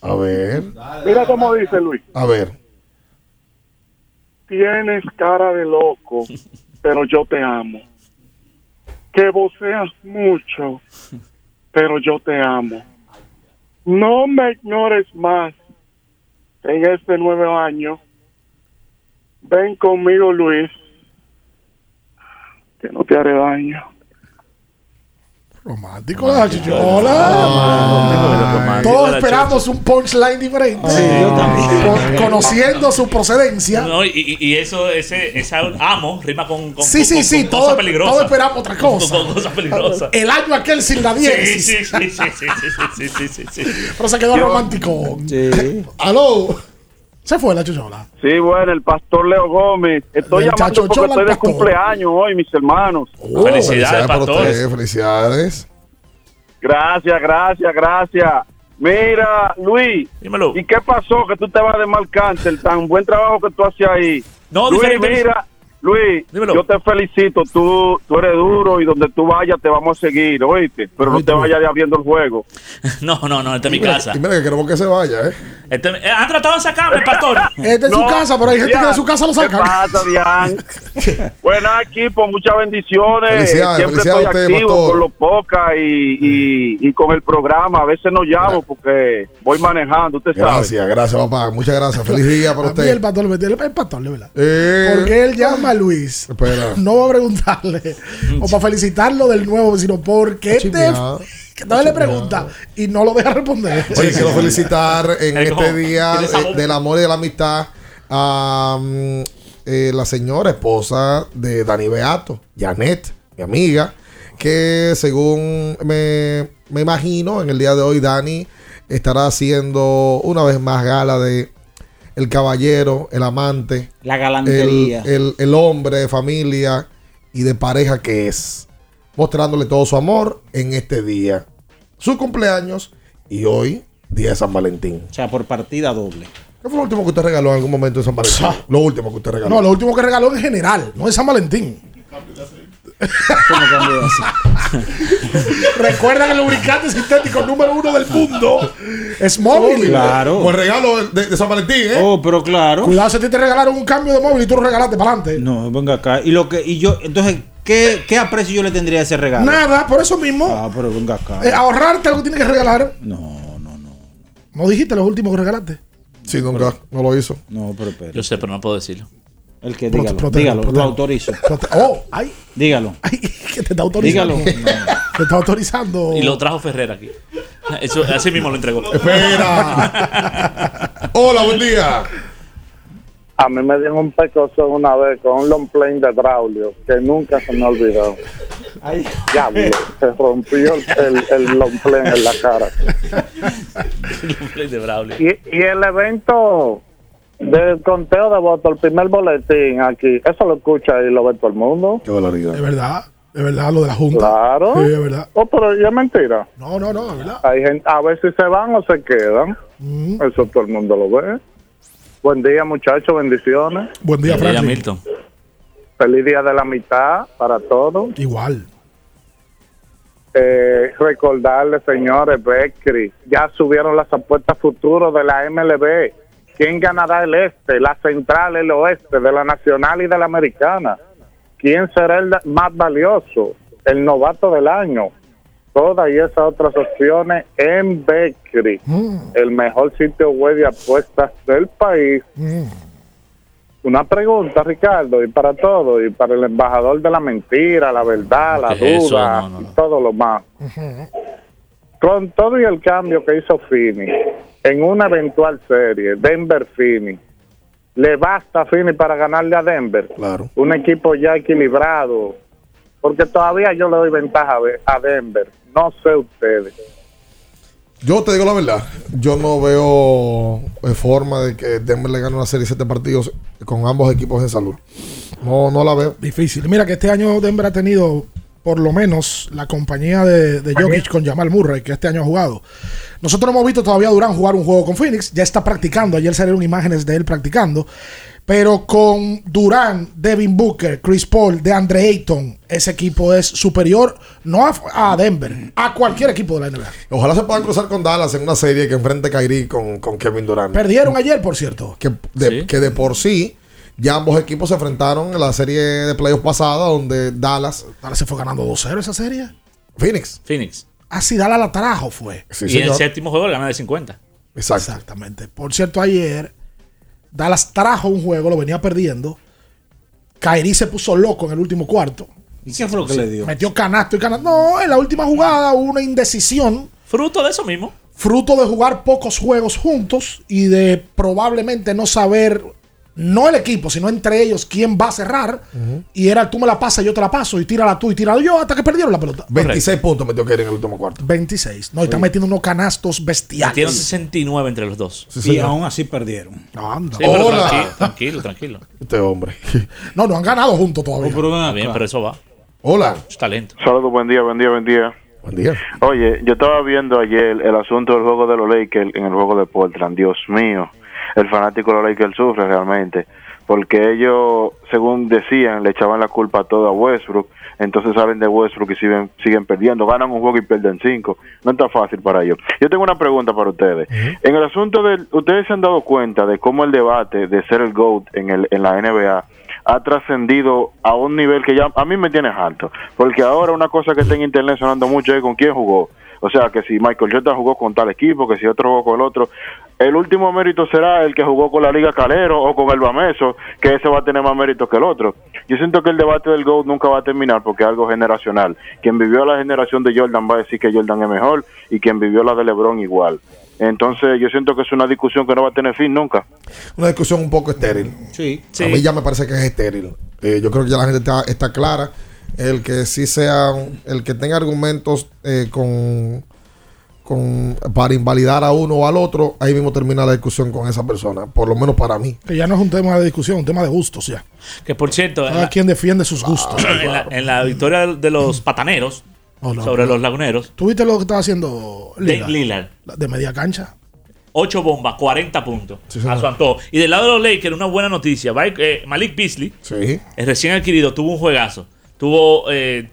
A ver. Mira cómo dice Luis. A ver. Tienes cara de loco, pero yo te amo. Que voceas mucho, pero yo te amo. No me ignores más en este nuevo año. Ven conmigo, Luis, que no te haré daño. Romántico la chichola. Todos esperamos un punchline diferente. yo también. Con- Conociendo su procedencia. No, y, y- eso, ese, esa amo rima con, con, Sí, sí, con- sí, con todo- cosas peligrosas. todo esperamos otra cosa. Con, con cosas peligrosas. El año aquel sin la Sí, 10. sí, sí, sí, sí, sí, sí, sí, sí, sí. Pero se quedó romántico. Sí. Aló. Se fue la chichola. Sí, bueno, el pastor Leo Gómez. Estoy El llamando porque estoy de cumpleaños hoy, mis hermanos. Oh, Felicidades, para pastor. usted, Felicidades. Gracias, gracias, gracias. Mira, Luis, Dímelo. ¿y qué pasó que tú te vas de mal cáncer? Tan buen trabajo que tú haces ahí. No, Luis, diferente. mira, Luis, yo te felicito, tú, tú eres duro y donde tú vayas te vamos a seguir, oíste, pero no te vayas ya viendo el juego. No, no, no, esta es mi casa. Y mira que queremos que se vaya, ¿eh? Este- eh, han tratado de sacarme, pastor. Esta es su casa, pero hay gente que de su casa lo ¿Qué saca. pasa, Dian? Buena equipo, muchas bendiciones. Felicidades, Siempre felicidades estoy a usted, activo pastor. con los pocas y, y, y con el programa. A veces no llamo porque voy manejando, usted sabe. Gracias, gracias, papá. Muchas gracias. Feliz día para A mí el usted. pastor, el, el pastor, de verdad. Eh, Porque él llama a Luis. Espera. No va a preguntarle o para felicitarlo del nuevo, sino ¿por qué te.? Chimia. Que todavía le pregunta y no lo deja responder. Oye, quiero felicitar en este día eh, del amor y de la amistad a mm, eh, la señora esposa de Dani Beato, Janet, mi amiga, que según me, me imagino, en el día de hoy Dani estará haciendo una vez más gala de el caballero, el amante, La el, galantería. el- el hombre de familia y de pareja que es, mostrándole todo su amor en este día, su cumpleaños y hoy, día de San Valentín. O sea, por partida doble. ¿Qué fue lo último que usted regaló en algún momento de San Valentín? Lo último que usted regaló. No, lo último que regaló en general, no es San Valentín. Recuerdan el lubricante sintético número uno del mundo. Es móvil. Claro. El regalo de, de San Valentín, ¿eh? Oh, pero claro. Cuidado si a ti te regalaron un cambio de móvil y tú lo regalaste para adelante. No, venga acá. Y lo que, y yo, entonces, ¿qué, qué aprecio yo le tendría a ese regalo? Nada, por eso mismo. Ah, pero venga acá. Eh, ahorrarte lo que tienes que regalar. No, no, no. ¿No dijiste los últimos que regalaste? Sí, nunca, no lo hizo. No, pero espera. Yo sé, pero no puedo decirlo. El que dígalo, protege, dígalo, protege. lo autorizo. Prote- Oh, ay, Dígalo. que te está autorizando. Dígalo. Te está autorizando. Y lo trajo Ferrer aquí. Eso, así mismo lo entregó. Espera. Hola, buen día. A mí me dieron un pecoso una vez con un long plane de Braulio que nunca se me olvidó. Diablo, se rompió el, el, el long plane en la cara. de Braulio. Y, y el evento del conteo de votos, el primer boletín aquí, eso lo escucha y lo ve todo el mundo. Qué valoridad. Es verdad, es verdad lo de la Junta. Claro. Sí, es verdad. Oh, pero ya es mentira. No, no, no, es verdad. Hay gente, a ver si se van o se quedan. Eso todo el mundo lo ve. Buen día, muchachos, bendiciones. Buen día, Buen día. Milton. Feliz día de la mitad para todos. Igual. Eh, recordarle, señores, Becri, ya subieron las apuestas futuros de la MLB. ¿Quién ganará el este, la central, el oeste, de la nacional y de la americana? ¿Quién será el más valioso? El novato del año. Todas y esas otras opciones en Becri, el mejor sitio web de apuestas del país. Una pregunta, Ricardo, y para todo, y para el embajador de la mentira, la verdad, la duda, No, no, no. y todo lo más. Con todo y el cambio que hizo Fini en una eventual serie, Denver Fini, ¿le basta a Fini para ganarle a Denver? Claro. Un equipo ya equilibrado, porque todavía yo le doy ventaja a Denver, no sé ustedes. Yo te digo la verdad, yo no veo eh, forma de que Denver le gane una serie de siete partidos con ambos equipos en salud. No, no la veo. Difícil. Mira que este año Denver ha tenido por lo menos la compañía de, de Jokic con Jamal Murray, que este año ha jugado. Nosotros no hemos visto todavía a Durán jugar un juego con Phoenix, ya está practicando, ayer salieron imágenes de él practicando, pero con Durán, Devin Booker, Chris Paul, DeAndre Ayton, ese equipo es superior no a, a Denver, a cualquier equipo de la NBA. Ojalá se puedan cruzar con Dallas en una serie que enfrente a Kyrie con, con Kevin Durant. Perdieron ayer, por cierto. que de, que de por sí ya ambos equipos se enfrentaron en la serie de playoffs pasada donde Dallas Dallas se fue ganando 2-0 esa serie. Phoenix Phoenix. Así Dallas la trajo fue. y en el séptimo juego le gana de 50. Exactamente. Por cierto, ayer Dallas trajo un juego, lo venía perdiendo. Kyrie se puso loco en el último cuarto. ¿Y qué fue lo que le dio? Metió canasto y canasto. No, en la última jugada hubo una indecisión. Fruto de eso mismo. Fruto de jugar pocos juegos juntos y de probablemente no saber, no el equipo, sino entre ellos quién va a cerrar. Y era tú me la pasas, yo te la paso, y tírala tú y tírala yo hasta que perdieron la pelota. 26 puntos metió Kyrie en el último cuarto 26. No, y están metiendo unos canastos bestiales. Metieron 69 entre los dos. y aún así perdieron. Anda. Sí, pero Hola. tranquilo, tranquilo, tranquilo. este hombre No, no han ganado juntos todavía. Está bien, pero eso va. Hola. Es talento. Saludos, buen día, buen día, buen día. Buen día. Oye, yo estaba viendo ayer el asunto del juego de los Lakers en el juego de Portland. Dios mío, el fanático de los Lakers sufre realmente. porque ellos, según decían, le echaban la culpa a todo a Westbrook, entonces salen de Westbrook y siguen, siguen perdiendo, ganan un juego y pierden cinco, no está fácil para ellos. Yo tengo una pregunta para ustedes. En el asunto del, ustedes se han dado cuenta de cómo el debate de ser el GOAT en, el, en la NBA ha trascendido a un nivel que ya a mí me tiene alto, porque ahora una cosa que está en internet sonando mucho es con quién jugó. O sea, que si Michael Jordan jugó con tal equipo, que si otro jugó con el otro. El último mérito será el que jugó con la Liga Calero o con el Bameso, que ese va a tener más mérito que el otro. Yo siento que el debate del GOAT nunca va a terminar porque es algo generacional. Quien vivió la generación de Jordan va a decir que Jordan es mejor y quien vivió la de LeBron igual. Entonces yo siento que es una discusión que no va a tener fin nunca. Una discusión un poco estéril. Sí. A mí ya me parece que es estéril. Eh, yo creo que ya la gente está, está clara. El que sí sea, el que tenga argumentos eh, con, con para invalidar a uno o al otro, ahí mismo termina la discusión con esa persona. Por lo menos para mí. Que ya no es un tema de discusión, un tema de gustos ya. Que por cierto, Cada la, quien defiende sus gustos. en la- en la victoria de los pataneros Oh, no, sobre no. los laguneros, ¿Tú viste lo que estaba haciendo Lillard? de Lillard, De media cancha. 8 bombas, 40 puntos Sí, a su antojo. Y del lado de los Lakers, una buena noticia. Eh, Malik Beasley, Sí. el recién adquirido, tuvo un juegazo. Tuvo, eh,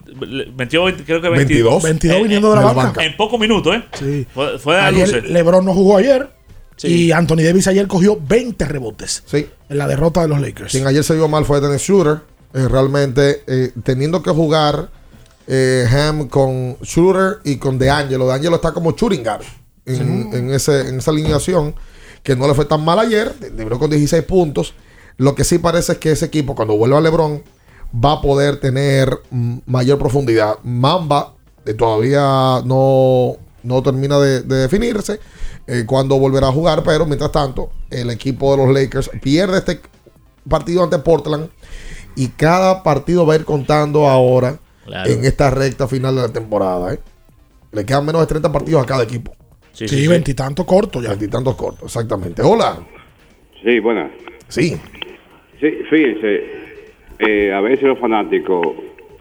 metió, 20 creo que 22. 22 viniendo de la banca. En pocos minutos, ¿eh? Sí. Fue, fue de Ayer luces. LeBron no jugó ayer. Sí. Y Anthony Davis ayer cogió 20 rebotes Sí. en la derrota de los Lakers. Quien ayer se vio mal fue Dennis Shooter. eh, realmente eh, teniendo que jugar eh, Ham con Shooter y con DeAngelo. DeAngelo está como shooting guard en, en ese, en esa alineación que no le fue tan mal ayer. Libró con 16 puntos. Lo que sí parece es que ese equipo, cuando vuelva a LeBron, va a poder tener mayor profundidad. Mamba eh, todavía no, no termina de, de definirse eh, cuando volverá a jugar, pero mientras tanto, el equipo de los Lakers pierde este partido ante Portland y cada partido va a ir contando ahora Claro. en esta recta final de la temporada. ¿eh? Le quedan menos de 30 partidos a cada equipo. Sí, Sí, veintitantos cortos ya. Veintitantos cortos, exactamente. Hola. Sí, buenas. Sí. Sí, fíjense, eh, a veces los fanáticos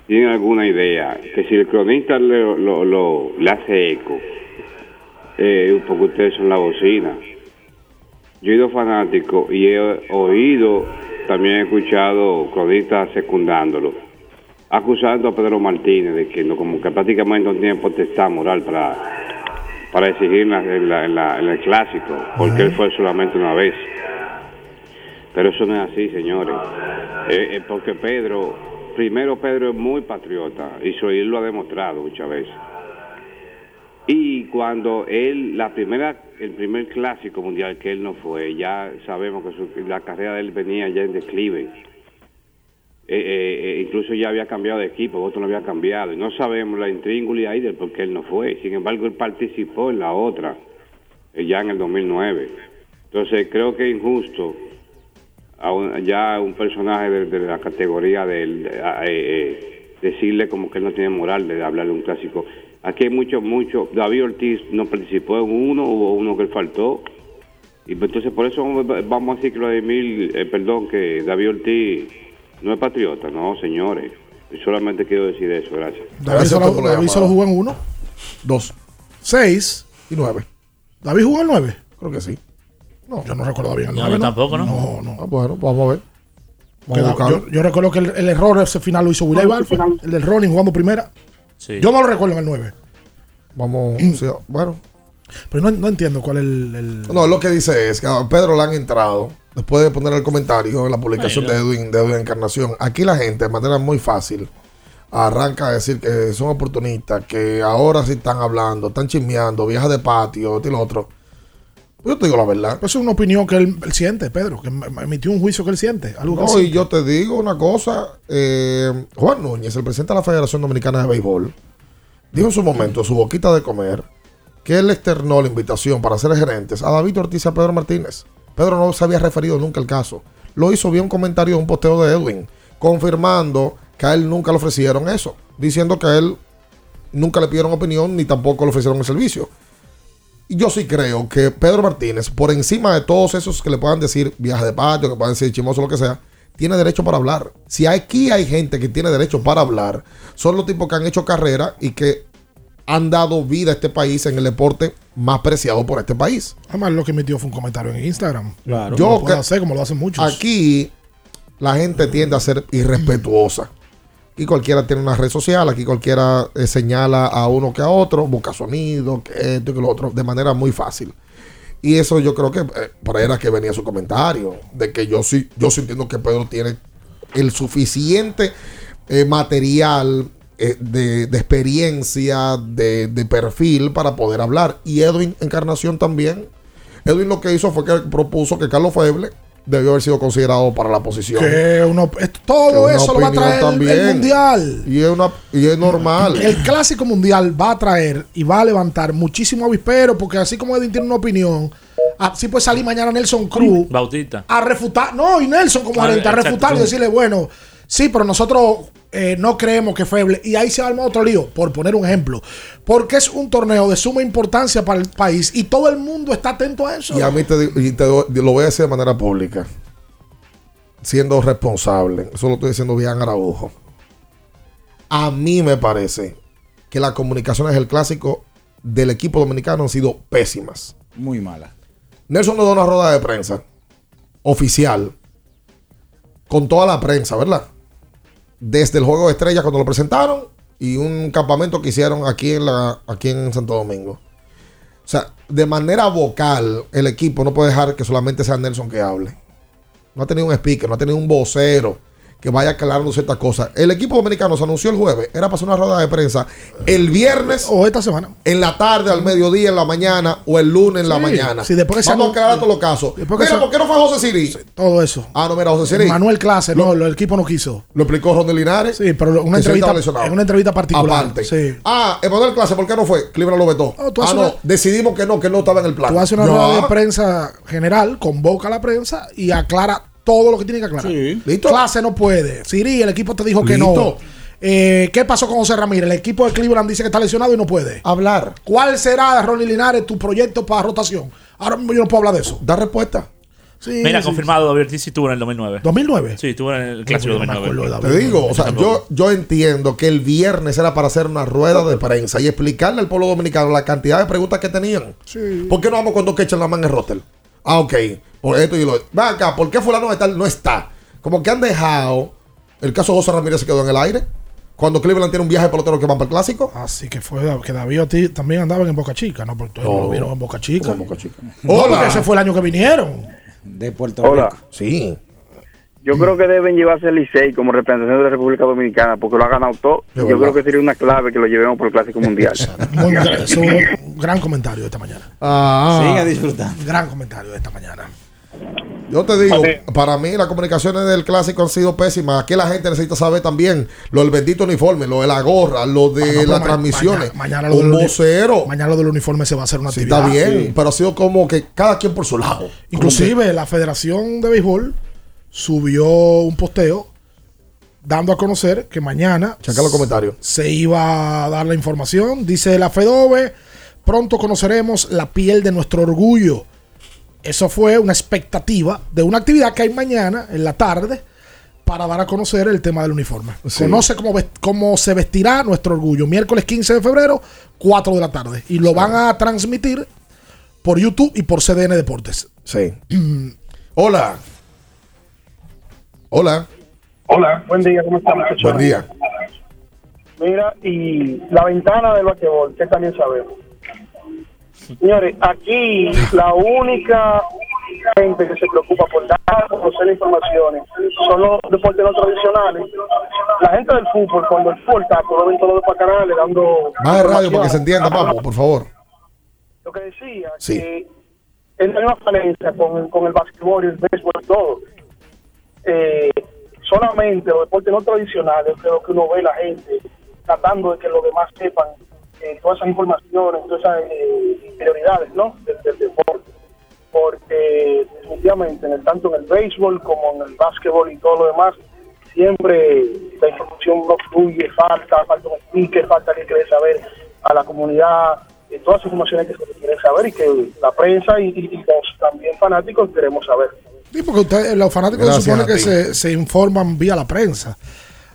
tienen alguna idea que si el cronista le, lo, lo- le hace eco, eh, porque ustedes son la bocina. Yo he ido fanático y he oído, también he escuchado cronistas secundándolo, acusando a Pedro Martínez de que no, como que prácticamente no tiene potestad moral para, para exigir en, la- en la- en la- en el clásico, porque él fue solamente una vez. Pero eso no es así, señores. Eh, eh, porque Pedro, primero Pedro es muy patriota y él lo ha demostrado muchas veces. Y cuando él, la primera, el primer clásico mundial que él no fue, ya sabemos que su- la carrera de él venía ya en declive. Eh, incluso ya había cambiado de equipo, otro no había cambiado. Y no sabemos la intríngulis ahí del por qué él no fue. Sin embargo, él participó en la otra, ya en el 2009. Entonces, creo que es injusto a un- ya un personaje de, de la categoría de él, eh, eh, decirle como que él no tiene moral de hablarle un clásico. Aquí hay mucho, mucho. David Ortiz no participó en uno, hubo uno que él faltó. Y pues entonces por eso vamos a decir que Vladimir, eh, perdón, que David Ortiz no es patriota, no, señores. Yo solamente quiero decir eso, gracias. David solo, David solo jugó en uno. Dos. Seis. Y nueve. ¿David jugó en nueve? Creo que sí. No, yo no recuerdo bien el No, yo tampoco, ¿no? No, no. Ah, bueno, vamos a ver. Vamos a yo, yo recuerdo que el, el error ese final lo hizo Willy Balfour, el del Ronnie jugando primera. Sí. Yo no lo recuerdo en el 9. Vamos, sí, bueno. Pero no, no entiendo cuál es el. el- No, lo que dice es que a Pedro le han entrado, después de poner el comentario en la publicación de Edwin, de Edwin Encarnación, aquí la gente de manera muy fácil arranca a decir que son oportunistas, que ahora sí están hablando, están chismeando, viejas de patio, esto y lo otro. Pues yo te digo la verdad. Eso es una opinión que él, él siente, Pedro, que em- emitió un juicio que él siente. Algo No, y yo te digo una cosa, eh, Juan Núñez, el presidente de la Federación Dominicana de Béisbol, dijo en su momento, su boquita de comer, que él externó la invitación para ser gerentes a David Ortiz y a Pedro Martínez. Pedro no se había referido nunca al caso. Lo hizo vía un comentario, un posteo de Edwin, confirmando que a él nunca le ofrecieron eso, diciendo que a él nunca le pidieron opinión ni tampoco le ofrecieron el servicio. Yo sí creo que Pedro Martínez, por encima de todos esos que le puedan decir viaje de patio, que puedan decir chimoso, lo que sea, tiene derecho para hablar. Si aquí hay gente que tiene derecho para hablar, son los tipos que han hecho carrera y que han dado vida a este país en el deporte más preciado por este país. Además, lo que emitió fue un comentario en Instagram. Claro. Yo Yo lo puedo que- hacer como lo hacen muchos. Aquí la gente tiende a ser irrespetuosa. Aquí cualquiera tiene una red social, aquí cualquiera eh, señala a uno que a otro, busca sonido, esto y que lo otro, de manera muy fácil. Y eso yo creo que eh, por ahí era que venía su comentario, de que yo sí, yo sí entiendo que Pedro tiene el suficiente eh, material eh, de, de experiencia, de, de perfil para poder hablar. Y Edwin Encarnación también. Edwin lo que hizo fue que propuso que Carlos Feble debió haber sido considerado para la posición. Que uno, esto- todo Que eso lo va a traer el- mundial. Y es, una, y es normal. El clásico mundial va a traer y va a levantar muchísimo avispero, porque así como Edwin tiene una opinión, así puede salir mañana Nelson Cruz Bautista. a refutar, no, y Nelson como Ah, a exacto, refutar y decirle, bueno, sí, pero nosotros eh, no creemos que Feble, y ahí se va a armar otro lío, por poner un ejemplo, porque es un torneo de suma importancia para el país y todo el mundo está atento a eso. Y a mí te, digo- y te do- lo voy a decir de manera pública. Siendo responsable. Eso lo estoy diciendo bien Araujo. A mí me parece que las comunicaciones del clásico del equipo dominicano han sido pésimas. Muy mala. Nelson nos da una rueda de prensa oficial con toda la prensa, ¿verdad? Desde el juego de estrellas cuando lo presentaron y un campamento que hicieron aquí en, la, aquí en Santo Domingo. O sea, de manera vocal, el equipo no puede dejar que solamente sea Nelson que hable. No ha tenido un speaker, no ha tenido un vocero que vaya aclarando ciertas cosas. El equipo dominicano se anunció el jueves, era para hacer una rueda de prensa el viernes o esta semana. En la tarde, al mediodía, en la mañana o el lunes en la mañana. sí, después Vamos a aclarar todos los casos. Mira, ¿por qué no fue José Siri? Todo eso. Ah, no, mira, José Siri. Manuel Clase, no, el equipo no quiso. Lo explicó Ronald Linares. Sí, pero una entrevista, en una entrevista particular. Aparte. Sí. Ah, Emanuel Clase, ¿por qué no fue? Cleveland lo vetó. ah, no, una- decidimos que no, que no estaba en el plan. Tú haces una rueda de prensa general, convoca a la prensa y aclara todo lo que tiene que aclarar. ¿Listo? Clase no puede. Siri, el equipo te dijo que ¿Listo? no. Eh, ¿Qué pasó con José Ramírez? El equipo de Cleveland dice que está lesionado y no puede. Hablar. ¿Cuál será, Ronnie Linares, tu proyecto para rotación? Ahora mismo yo no puedo hablar de eso. Da respuesta. Sí, Mira, sí, confirmado, David Ortiz sí estuvo en el 2009. ¿2009? Sí, estuvo en el clásico yo no me 2009. acuerdo Te digo, o sea, yo, yo entiendo que el viernes era para hacer una rueda de prensa y explicarle al pueblo dominicano la cantidad de preguntas que tenían. Sí. ¿Por qué no vamos cuando que echan la mano en el roster? Ah, ok. Por esto y lo Va acá, ¿por qué fulano de tal no está? Como que han dejado. El caso de José Ramírez se quedó en el aire. Cuando Cleveland tiene un viaje de pelotero que van para el clásico. Así que fue que David Ortiz también andaban en Boca Chica, ¿no? Porque todos No. lo vieron en Boca Chica. ¿Cómo Boca Chica? No, Hola. porque ese fue el año que vinieron. De Puerto Hola. Rico. Sí. Yo creo que deben llevarse el Licey como representación de la República Dominicana porque lo ha ganado todo. Yo verdad. creo que sería una clave que lo llevemos por el Clásico Mundial. Muy es un gran comentario de esta mañana. Ah. Siga disfrutando. Gran comentario de esta mañana. Yo te digo, para mí las comunicaciones del clásico han sido pésimas. Aquí la gente necesita saber también lo del bendito uniforme, lo de la gorra, lo de Ah, las ma- transmisiones. mañana- mañana lo un del vocero. Mañana lo del uniforme se va a hacer una Sí, actividad. está bien, pero ha sido como que cada quien por su lado. Inclusive la Federación de Béisbol subió un posteo dando a conocer que mañana Checa los comentarios. se iba a dar la información. Dice la FEDOVE, pronto conoceremos la piel de nuestro orgullo. Eso fue una expectativa de una actividad que hay mañana en la tarde para dar a conocer el tema del uniforme. Sí. Conoce cómo, cómo se vestirá nuestro orgullo. Miércoles 15 de febrero, 4 de la tarde. Y lo van a transmitir por YouTube y por CDN Deportes. Sí. Hola. Hola. Hola, buen día, ¿cómo están? muchachos? Buen día. Mira, y la ventana del basquetbol, que también sabemos. Señores, aquí la única gente que se preocupa por dar a conocer informaciones son los deportes no tradicionales. La gente del fútbol, cuando el fútbol está, ven todos los bacanales dando. Más de radio para que se entienda, papo, por favor. Lo que decía, Sí. que es la misma falencia con, el- con el basquetbol y el béisbol y todo. Eh, solamente los deportes no tradicionales, creo que uno ve la gente tratando de que los demás sepan eh, todas esas informaciones, todas esas eh, prioridades ¿no? del, deporte. Porque definitivamente, en el, tanto en el béisbol como en el básquetbol y todo lo demás, siempre la información no fluye, falta, falta un speaker, falta que dé saber a la comunidad eh, todas las informaciones que se quieren saber y que la prensa y- y los también fanáticos queremos saber. Sí, porque ustedes, los fanáticos Gracias se supone que se, se informan vía la prensa.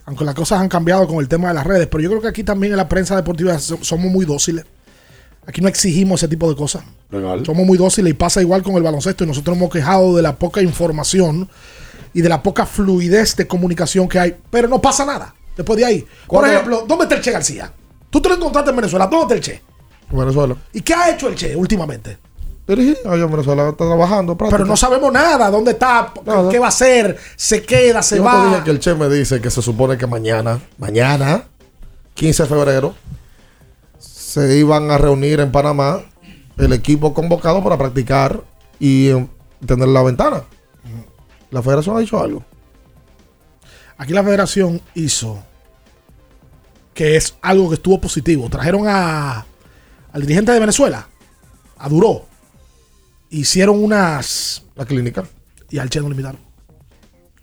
Aunque las cosas han cambiado con el tema de las redes. Pero yo creo que aquí también en la prensa deportiva so- somos muy dóciles. Aquí no exigimos ese tipo de cosas. Legal. Somos muy dóciles y pasa igual con el baloncesto. Y nosotros hemos quejado de la poca información y de la poca fluidez de comunicación que hay. Pero no pasa nada después de ahí. Por ¿Cuándo- ejemplo, ¿dónde está el Che García? Tú te lo encontraste en Venezuela. ¿Dónde está el Che? Venezuela. ¿Y qué ha hecho el Che últimamente? En Venezuela está trabajando. Pero no sabemos nada. ¿Dónde está? Nada. ¿Qué va a hacer? ¿Se queda? ¿Se Yo va? te dije que el Che me dice que se supone que mañana, mañana, 15 de febrero, se iban a reunir en Panamá el equipo convocado para practicar y eh, tener la ventana. La federación ha dicho algo. Aquí la federación hizo que es algo que estuvo positivo. Trajeron a, al dirigente de Venezuela, a Duró. Hicieron unas. La clínica. Y al Che no lo invitaron.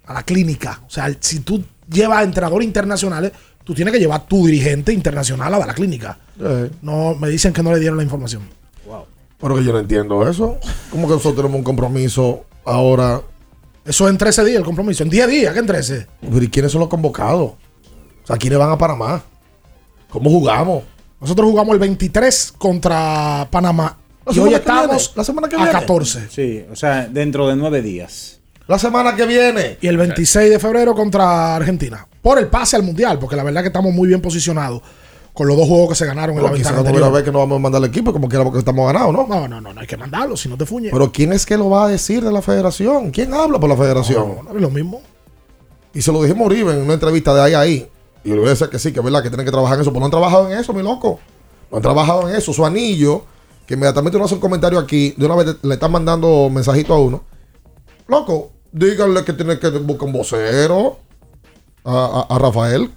A la clínica. O sea, si tú llevas entrenadores internacionales, tú tienes que llevar tu dirigente internacional a la clínica. Eh, No, me dicen que no le dieron la información. pero que yo no entiendo eso. ¿Cómo que nosotros tenemos un compromiso ahora? Eso es en 13 días el compromiso. En 10 días, ¿qué en 13? Pero ¿y quiénes son los convocados? O sea, ¿quiénes van a Panamá? ¿Cómo jugamos? Nosotros jugamos el 23 contra Panamá. La Y hoy estamos viene, la semana que a viene. 14. Sí, o sea, dentro de nueve días. La semana que viene. Y el 26 de febrero contra Argentina. Por el pase al Mundial, porque la verdad que estamos muy bien posicionados con los dos juegos que se ganaron en la ventana no anterior. vez que no vamos a mandar el equipo, como quiera, porque estamos ganados, ¿no? No, no, no, no hay que mandarlo, si no te fuñes. Pero ¿quién es que lo va a decir de la federación? ¿Quién habla por la federación? No, no es lo mismo. Y se lo dijimos a Uribe en una entrevista de ahí a ahí. Y Uribe dice que sí, que es verdad que tienen que trabajar en eso. Pero no han trabajado en eso, mi loco. No han trabajado en eso. Su anillo, que inmediatamente uno hace un comentario aquí, de una vez le están mandando mensajito a uno. Loco, díganle que tiene que buscar un vocero a, a- a Rafael.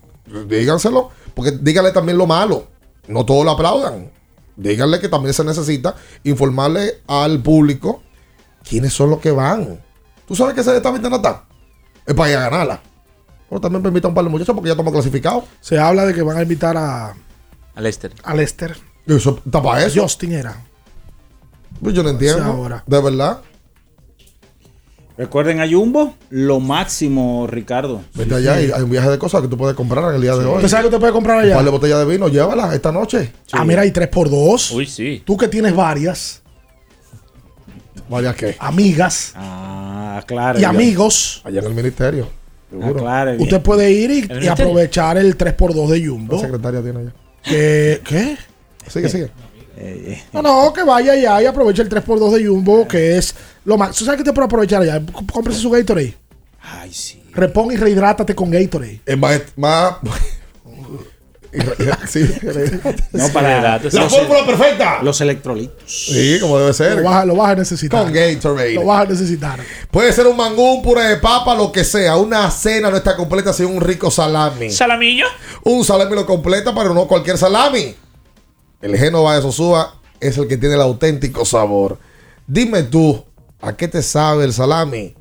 Díganselo. Porque díganle también lo malo. No todos lo aplaudan. Díganle que también se necesita informarle al público quiénes son los que van. ¿Tú sabes que esa esta ventana está? Es para ir a ganarla. Pero también permita un par de muchachos porque ya estamos clasificados. Se habla de que van a invitar a, Al Lester. a Lester. Eso está para eso. Justin era. Pues yo no entiendo. Ahora. De verdad. Recuerden a Jumbo, lo máximo, Ricardo. Vete allá y hay un viaje de cosas que tú puedes comprar en el día de hoy. ¿Usted sabe que usted puede comprar allá? par de botellas de vino, llévala esta noche. Ah, mira, hay 3x2. Uy, sí. Tú que tienes varias ¿Varias qué? amigas Ah, claro. y amigos, Allá en el ministerio. Ah, Seguro. claro. usted puede ir y, ¿El y ministerio? aprovechar el 3x2 de La Jumbo. secretaria tiene allá. Que, ¿Qué? Sigue, sigue. Eh, eh. No, no, que vaya allá y aproveche el 3x2 de Jumbo, que es lo más. ¿Tú sabes qué te puede aprovechar allá? Cómprese su Gatorade. Ay, sí. Repon y rehidrátate con Gatorade. Es más. más sí. No, para La los, fórmula perfecta. los electrolitos. Sí, como debe ser. Lo vas, a- lo vas a necesitar. Con Gatorade. Lo vas a necesitar. Puede ser un mangú, un puré de papa, lo que sea. Una cena no está completa sin un rico salami. Salamillo. Un salami lo completa, pero no cualquier salami. El Génova de Sosúa es el que tiene el auténtico sabor. Dime tú, ¿a qué te sabe el salami?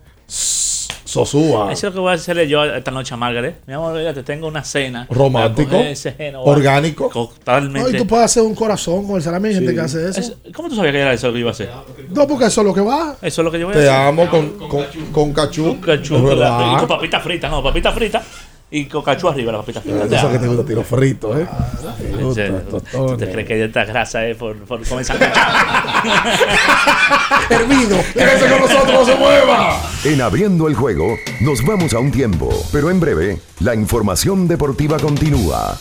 Sosúa. Eso es lo que voy a hacerle yo esta noche a Margaret. Mi amor, mira, te tengo una cena. Romántico, ese Génova. orgánico. Totalmente. No, y tú puedes hacer un corazón con el salami. Hay gente que hace eso. Es- ¿Cómo tú sabías que era eso lo que iba a hacer? No, porque eso es lo que va. Eso es lo que yo voy a Te hacer. amo con, con, con cachú. Con cachú, con con papita frita, no, papita frita y con cachú arriba la papita frita. Eso que te gusta tiro frito, ¿eh? Te ¿En gusta, serio? ¿Tú te crees que esta grasa es por, por comer sándwich? Hervido. Quédese con nosotros, no se mueva. En abriendo el juego, nos vamos a un tiempo, pero en breve, la información deportiva continúa.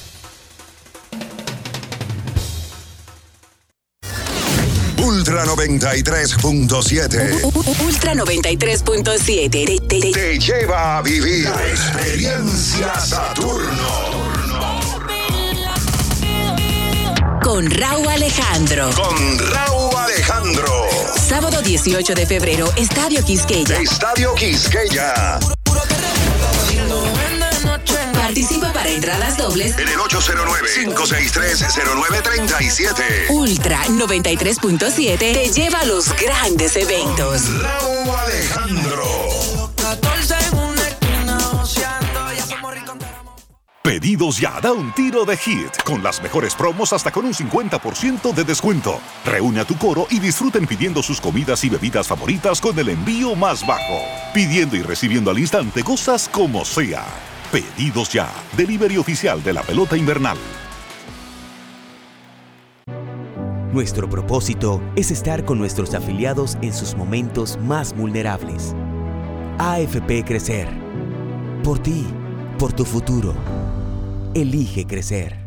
Ultra 93.7 Ultra 93.7 te, te- te- te lleva a vivir la experiencia Saturno con Raúl Alejandro. con Raúl Alejandro. Sábado 18 de febrero, Estadio Quisqueya. Estadio Quisqueya Participa para entradas dobles. en el 809-563-0937. Ultra 93.7 te lleva a los grandes eventos. Raúl Alejandro. Pedidos ya, da un tiro de hit, con las mejores promos hasta con un 50% de descuento. Reúne a tu coro y disfruten pidiendo sus comidas y bebidas favoritas con el envío más bajo. Pidiendo y recibiendo al instante cosas como sea. Pedidos ya, delivery oficial de la pelota invernal. Nuestro propósito es estar con nuestros afiliados en sus momentos más vulnerables. AFP Crecer. Por ti, por tu futuro. Elige crecer.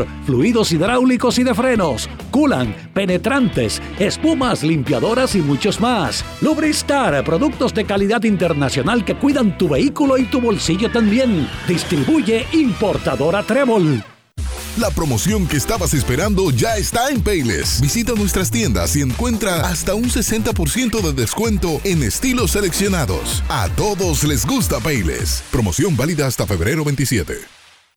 fluidos hidráulicos y de frenos, culan, penetrantes, espumas, limpiadoras y muchos más. Lubristar, productos de calidad internacional que cuidan tu vehículo y tu bolsillo también. Distribuye importadora Trébol. La promoción que estabas esperando ya está en Payless. Visita nuestras tiendas y encuentra hasta un 60% de descuento en estilos seleccionados. A todos les gusta Payless. Promoción válida hasta febrero 27.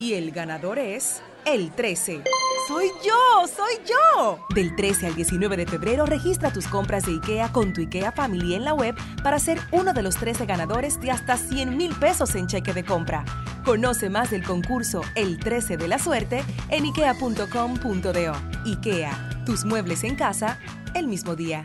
Y el ganador es el 13. ¡Soy yo! ¡Soy yo! Del 13 al 19 de febrero registra tus compras de IKEA con tu IKEA Family en la web para ser uno de los 13 ganadores de hasta 100 mil pesos en cheque de compra. Conoce más del concurso El 13 de la suerte en ikea.com.do. IKEA, tus muebles en casa el mismo día.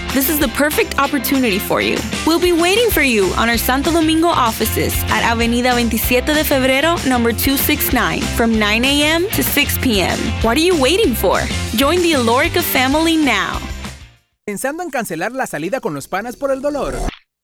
This is the perfect opportunity for you. We'll be waiting for you on our Santo Domingo offices at Avenida 27 de Febrero, number 269, from 9 a.m. to 6 p.m. What are you waiting for? Join the Alorica family now. ¿Pensando en cancelar la salida con los panas por el dolor?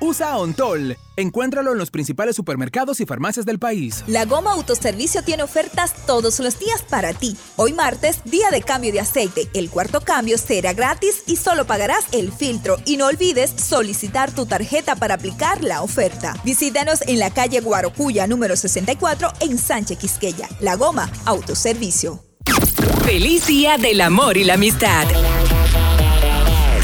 usa Ontol. Encuéntralo en los principales supermercados y farmacias del país. La Goma Autoservicio tiene ofertas todos los días para ti. Hoy martes, día de cambio de aceite. El cuarto cambio será gratis y solo pagarás el filtro. Y no olvides solicitar tu tarjeta para aplicar la oferta. Visítanos en la calle Guarocuya número 64 en Sánchez Quisqueya. La Goma Autoservicio. Feliz Día del Amor y la Amistad.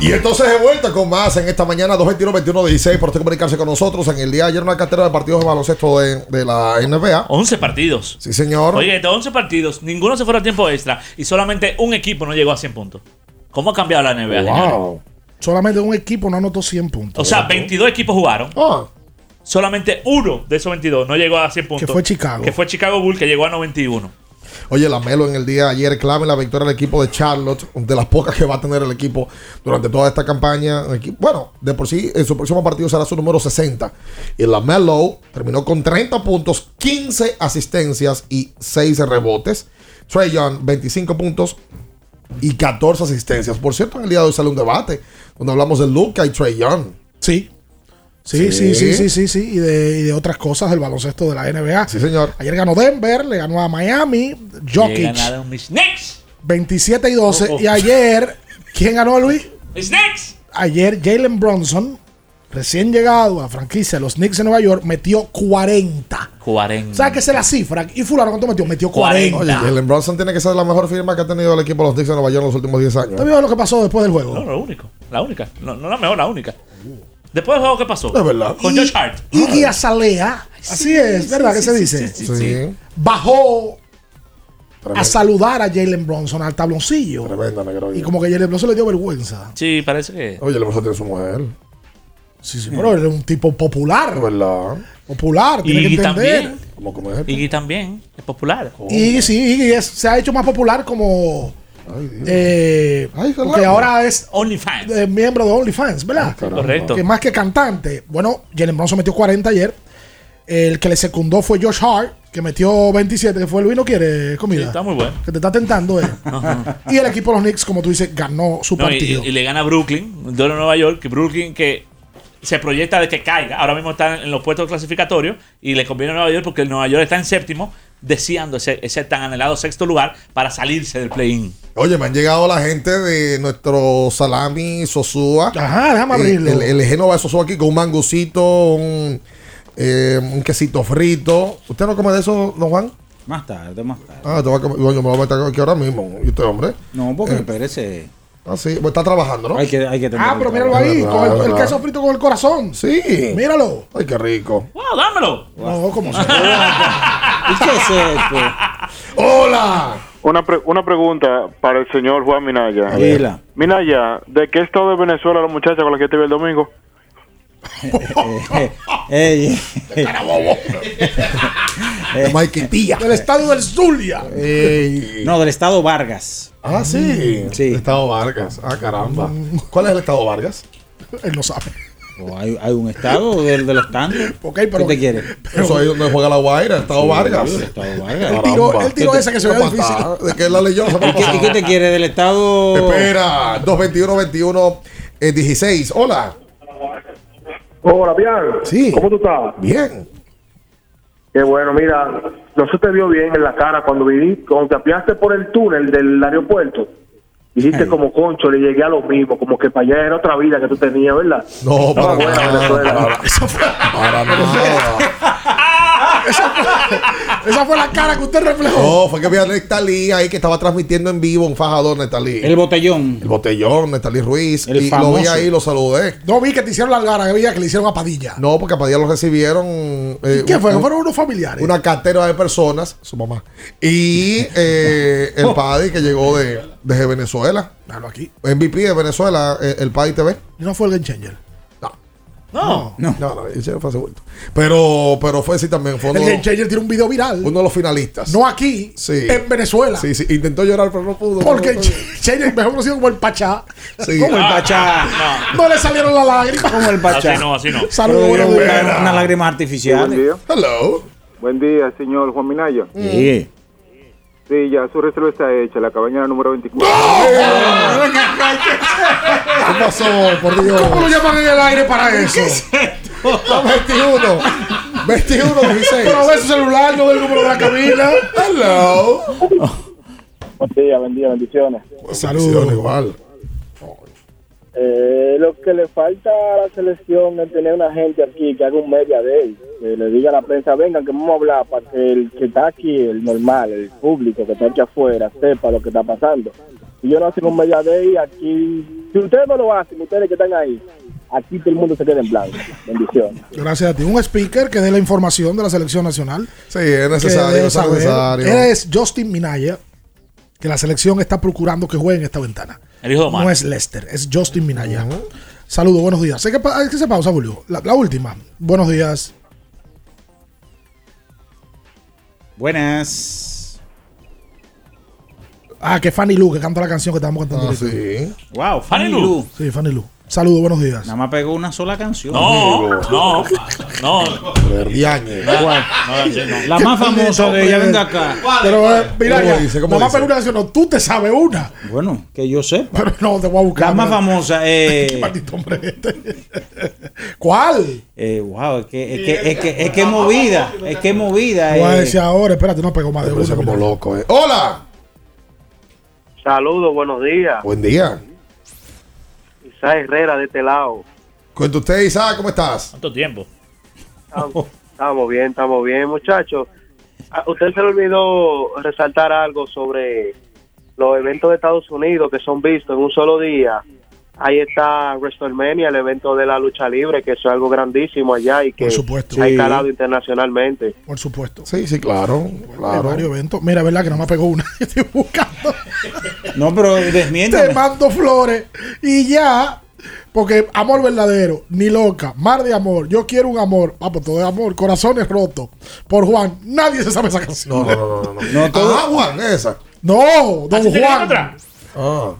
Y entonces de vuelta con más en esta mañana 221-21-16 por usted comunicarse con nosotros en el día de ayer una cartera de partidos de baloncesto de, de la NBA. 11 partidos. Sí, señor. Oye, de 11 partidos, ninguno se fue a tiempo extra y solamente un equipo no llegó a 100 puntos. ¿Cómo ha cambiado la NBA? Wow. Solamente un equipo no anotó 100 puntos. O sea, 22 equipos jugaron. Ah. Solamente uno de esos 22 no llegó a 100 puntos. fue Chicago. Que fue Chicago Bull, que llegó a 91. Oye, la Melo en el día de ayer clave la victoria del equipo de Charlotte, de las pocas que va a tener el equipo durante toda esta campaña. Bueno, de por sí, en su próximo partido será su número 60. Y la Melo terminó con 30 puntos, 15 asistencias y 6 rebotes. Trey Young, 25 puntos y 14 asistencias. Por cierto, en el día de hoy sale un debate donde hablamos de Luca y Trey Young. Sí. Sí, sí, sí, sí, sí, sí. Y de, y de otras cosas del baloncesto de la NBA. Sí, señor. Ayer ganó Denver, le ganó a Miami, Jokic. ganaron mis Knicks. 27 y 12. Oh, oh. Y ayer, ¿quién ganó, Luis? Mis Knicks. ayer Jalen Bronson, recién llegado a la franquicia de los Knicks de Nueva York, metió 40. 40. ¿Sabes qué es la cifra? Y fulano, ¿cuánto metió? Metió 40. Oye, Jalen Bronson tiene que ser la mejor firma que ha tenido el equipo de los Knicks de Nueva York en los últimos 10 años. ¿Tú vio lo que pasó después del juego? No, lo único. La única. No, no la mejor, la única. Después del juego, ¿qué pasó? Es verdad. Con Josh Hart. Iggy Azalea, así es, ¿verdad? que se dice? Sí. Bajó a saludar a Jalen Bronson al tabloncillo. Tremenda, negro. Y como que Jalen Bronson le dio vergüenza. Sí, parece que. Oye, Jalen Bronson tiene su mujer. Sí, sí, pero él es un tipo popular. Es verdad. Popular, tiene que Y entender. también. ¿Cómo comer? Y también es popular. Y sí, Iggy es- se ha hecho más popular como. Eh, porque ahora es OnlyFans. eh, miembro de OnlyFans, ¿verdad? Correcto. Que más que cantante. Bueno, Jalen Bronson metió 40 ayer. El que le secundó fue Josh Hart, que metió 27, que fue Luis no quiere comida. Sí, está muy bueno. Que te está tentando, eh. y el equipo de los Knicks, como tú dices, ganó su No, partido. y le gana a Brooklyn, de Nueva York, que Brooklyn que se proyecta de que caiga. Ahora mismo está en los puestos clasificatorios y le conviene a Nueva York porque el Nueva York está en séptimo, deseando ese, ese tan anhelado sexto lugar para salirse del play-in. Oye, me han llegado la gente de nuestro salami Sosúa. Ajá, déjame Eh, abrirlo. El, el Genova de Sosúa aquí con un mangucito, un, eh, un quesito frito. ¿Usted no come de eso, don Juan? Más tarde, más tarde. Ah, te va a comer. Yo me voy a meter aquí ahora mismo. ¿Y usted, hombre? No, porque Eh, parece. Ah, sí. Pues está trabajando, ¿no? Hay que, hay que tener Ah, pero míralo ahí, con el, el queso frito con el corazón. Sí. Míralo. Ay, qué rico. ¡Wow, dámelo! No, como se ¿Y qué es esto? ¡Hola! Una, pre- una pregunta para el señor Juan Minaya. Dila. Minaya, ¿de qué estado de Venezuela la muchacha con la que te vi el domingo? Eh, Ey, De Maiquetía. Del estado del Zulia. No, del estado Vargas. Ah, sí. Sí. Estado Vargas. Ah, caramba. ¿Cuál es el Estado Vargas? Él no sabe. O hay, hay un estado del de los tantos. Ok, pero- ¿Qué te quiere? Eso ahí donde juega la Guaira, Estado Sí, Vargas. el Estado Vargas. Él tiró, él esa que se Una difícil. ¿De qué la leyó? ¿Y qué, y qué te quiere del estado? Espera, 221-21, eh, 16. Hola. Hola, Bian. Sí. ¿Cómo tú estás? Bien. Qué bueno, mira, no se te vio bien en la cara cuando viví, cuando te apiaste por el túnel del aeropuerto. Dijiste Ay. como concho, le llegué a lo mismo, como que para allá era otra vida que tú tenías, ¿verdad? No, para. Venezuela. Para, para nada. Esa fue la cara que usted reflejó. No, fue que había Nestalí ahí que estaba transmitiendo en vivo un fajador Nestalí. El botellón. El botellón, Nestalí Ruiz. El y lo vi famoso. ahí, lo saludé. No vi que te hicieron la cara, que vi que le hicieron a Padilla. No, porque a Padilla lo recibieron. eh, ¿Qué fue? un- Fueron unos familiares. Una cartera de personas, su mamá. Y eh, el padre que llegó de, desde Venezuela. Claro, aquí. MVP de Venezuela, eh, el padre TV. No fue el game changer. No. No, no, ese fue hace vuelto. Pero, pero fue sí también. Fue uno, El game changer tiene un video viral. uno de los finalistas. No aquí, Sí. en Venezuela. Sí, sí, intentó llorar, pero no pudo. Porque No, el no, changer mejor conocido como el Pachá. Sí. Como el Pachá. No le salieron las lágrimas. Como el Pachá. Así no, así no. Saludos, una, días. una lágrima artificial. Hello. Buen día, señor Juan Minaya. Sí. Sí, ya su reserva está hecha, la cabaña número 24. ¿Qué pasó, por Dios? ¿Cómo lo llaman en el aire para eso? 21. 21, 16. Pero ve su celular, no ve el número de la cabina. Hello. Buen día, buen día, bendiciones. Saludos. igual. Eh, lo que le falta a la selección es tener una gente aquí que haga un media day, que le diga a la prensa, vengan, que vamos a hablar para que el que está aquí, el normal, el público que está aquí afuera, sepa lo que está pasando. Si yo no hacen un media day, aquí, si ustedes no lo hacen, ustedes que están ahí, aquí todo el mundo se queda en blanco. Bendiciones. Gracias a ti. Un speaker que dé la información de la selección nacional. Sí, es necesario, es necesario. Es Justin Minaya, que la selección está procurando que juegue en esta ventana. El hijo de Omar. No es Lester, es Justin Minaya. Saludos, buenos días. Sé que, pa- que se pausa, Julio. La, la última. Buenos días. Buenas. Ah, que Fanny Lu, que canta la canción que estamos cantando. Ah, ahorita. sí. Wow, Fanny Fanny Lu. Lu. Sí, Fanny Lu. Saludos, buenos días. Nada más pegó una sola canción. No, no, no. No, no, así no. La más famosa de ella, venga acá. Pero, eh, mira, ¿Cómo ya, dice? ¿Cómo nada más pegó una canción, no, tú te sabes una. Bueno, que yo sepa. Pero no, te voy a buscar. La más famosa Qué es. maldito hombre este. ¿Cuál? Eh, wow, es que es que es que es que es movida, es que es movida. Voy a eh. decir ahora, espérate, no pegó más de una. como loco, eh. Hola. Saludos, buenos días. Buen día. Isaac Herrera de este lado. Cuenta usted, Isaac, ¿cómo estás? ¿Cuánto tiempo? Estamos, estamos bien, estamos bien, muchachos. A usted se le olvidó resaltar algo sobre los eventos de Estados Unidos que son vistos en un solo día. Ahí está WrestleMania, el evento de la lucha libre, que eso es algo grandísimo allá y que Por supuesto. ha Sí. escalado internacionalmente. Por supuesto. Sí, sí, claro. Hay claro. varios eventos. Mira, verdad que no me pegó una. Estoy buscando. No, pero Te desmiéntame. mando flores. Y ya. Porque amor verdadero, ni loca, mar de amor, yo quiero un amor, ah, pues todo es amor, corazones rotos. Por Juan, nadie se sabe esa canción. No, no, no, no. no. No, todo- Ah, Juan, esa. No, don ¿Así te Juan. otra? Ah.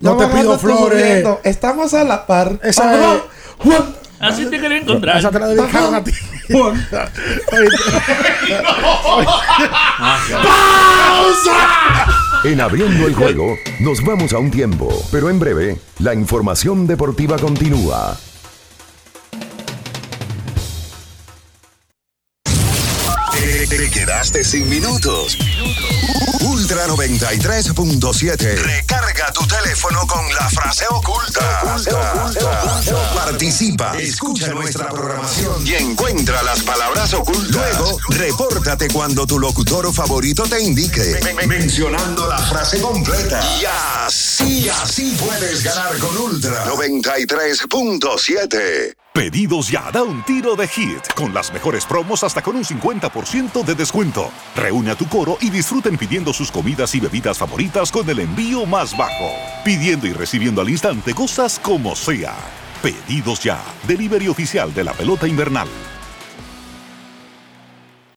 No te pido flores. Estamos a la par. Esa Ajá. es- Juan. Así te quería encontrar. Esa te la dedicaron a ti. ¡Pausa! En abriendo el juego, nos vamos a un tiempo, pero en breve, la información deportiva continúa. Te, te quedaste sin minutos. Ultra 93.7. Recarga tu teléfono con la frase oculta. Participa, escucha nuestra programación y encuentra las palabras ocultas. Luego, repórtate cuando tu locutor favorito te indique, mencionando la frase completa. Y así, así puedes ganar con Ultra 93.7. Pedidos ya, da un tiro de hit, con las mejores promos hasta con un 50% de descuento. Reúne a tu coro y disfruten pidiendo sus comidas y bebidas favoritas con el envío más bajo. Pidiendo y recibiendo al instante cosas como sea. Pedidos ya, delivery oficial de la pelota invernal.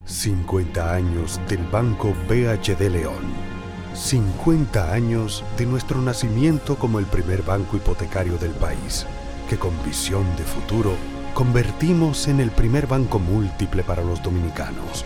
50 años del Banco BHD León. 50 años de nuestro nacimiento como el primer banco hipotecario del país, que con visión de futuro convertimos en el primer banco múltiple para los dominicanos.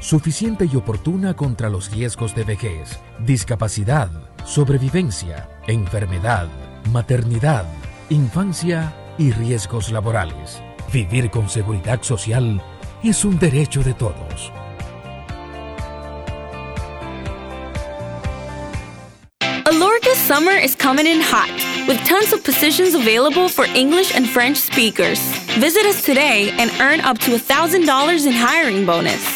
suficiente y oportuna contra los riesgos de vejez, discapacidad, sobrevivencia, enfermedad, maternidad, infancia y riesgos laborales. Vivir con seguridad social es un derecho de todos. Alorca's summer is coming in hot, with tons of positions available for English and French speakers. Visit us today and earn up to $1,000 in hiring bonus.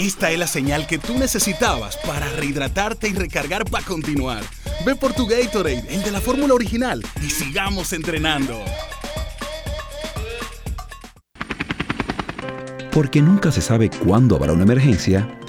Esta es la señal que tú necesitabas para rehidratarte y recargar para continuar. Ve por tu Gatorade, el de la fórmula original, y sigamos entrenando. Porque nunca se sabe cuándo habrá una emergencia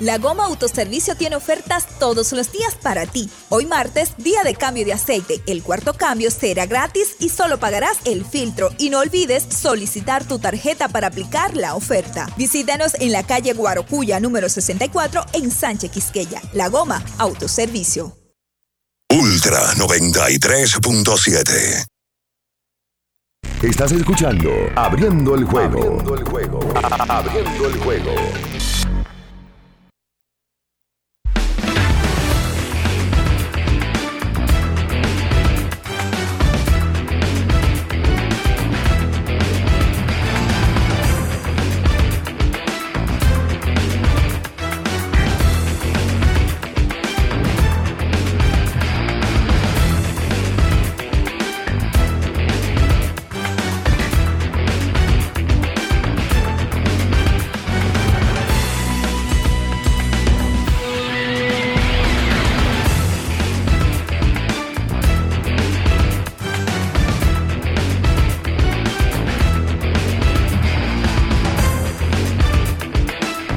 La Goma Autoservicio tiene ofertas todos los días para ti. Hoy martes, día de cambio de aceite. El cuarto cambio será gratis y solo pagarás el filtro. Y no olvides solicitar tu tarjeta para aplicar la oferta. Visítanos en la calle Guarocuya número 64 en Sánchez Quisqueya. La Goma Autoservicio. Ultra 93.7. Estás escuchando Abriendo el juego. Abriendo el juego. Abriendo el juego.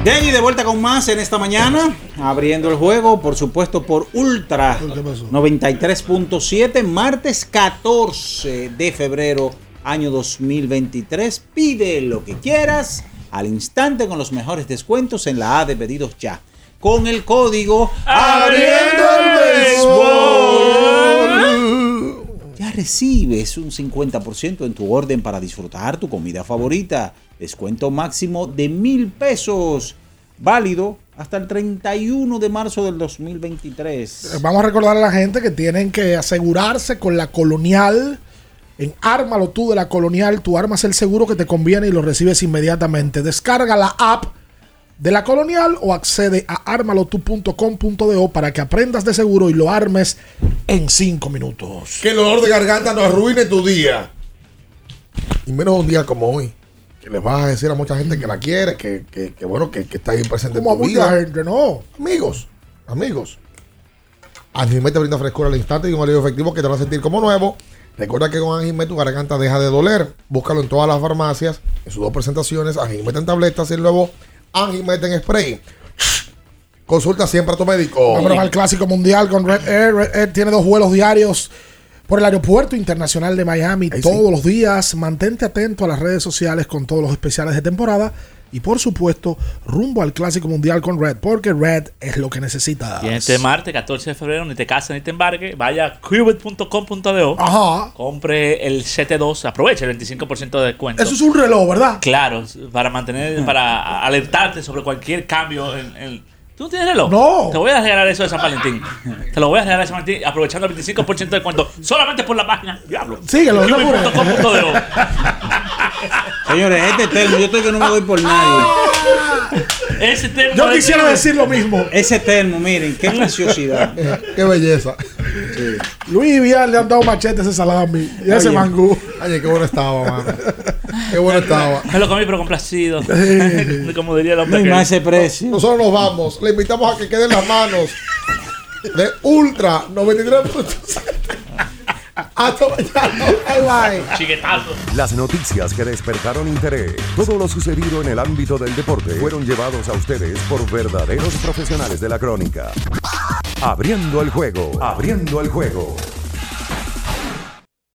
Bien, y de vuelta con más en esta mañana, abriendo el juego, por supuesto, por Ultra 93.7, martes 14 de febrero, año 2023. Pide lo que quieras al instante con los mejores descuentos en la A de pedidos ya. Con el código Abriendo recibes un 50% en tu orden para disfrutar tu comida favorita. Descuento máximo de mil pesos. Válido hasta el 31 de marzo del 2023. Vamos a recordar a la gente que tienen que asegurarse con la colonial. En Ármalo tú de la colonial, tú armas el seguro que te conviene y lo recibes inmediatamente. Descarga la app de la colonial o accede a armalotu.com.do para que aprendas de seguro y lo armes en 5 minutos. Que el dolor de garganta no arruine tu día. Y menos un día como hoy. Que le vas a decir a mucha gente que la quiere, que, que, que bueno, que, que está ahí presente Como en tu mucha vida. gente, no. Amigos, amigos. Anjimet te brinda frescura al instante y un alivio efectivo que te va a sentir como nuevo. Recuerda que con Anjimet tu garganta deja de doler. Búscalo en todas las farmacias, en sus dos presentaciones, Anjimet en tabletas y el nuevo Anjimet en spray. Consulta siempre a tu médico. Vámonos al Clásico Mundial con Red Air. Red Air tiene dos vuelos diarios por el Aeropuerto Internacional de Miami todos los días. Mantente atento a las redes sociales con todos los especiales de temporada. Y por supuesto, rumbo al Clásico Mundial con Red, porque Red es lo que necesitas. Y este martes, 14 de febrero, ni te cases ni te embarques, vaya a qubit.com.do, Ajá. compre el 7-2, aproveche el 25% de descuento. Eso es un reloj, ¿verdad? Claro, para mantener, para alertarte sobre cualquier cambio en, en- ¿Tú no tienes reloj? No. Te voy a regalar eso de San Valentín. Te lo voy a regalar de San Valentín aprovechando el 25% de descuento solamente por la página. Diablo. Síguelo, no. Señores, este termo, yo estoy que no me doy por nadie. Ese termo Yo quisiera decir lo mismo. Ese termo, miren, qué preciosidad. Qué belleza. Luis y Vial le han dado machete a ese salami y a ese mangú. Oye, qué bueno estaba, mano. Qué bueno estaba. Me lo comí pero complacido. Como diría el No hombre hay que- más ese precio. Nosotros nos vamos. Le invitamos a que queden las manos de Ultra 93.7. Hasta mañana. Bye bye. Chiquetazo. Las noticias que despertaron interés, todo lo sucedido en el ámbito del deporte, fueron llevados a ustedes por verdaderos profesionales de la crónica. Abriendo el juego, abriendo el juego.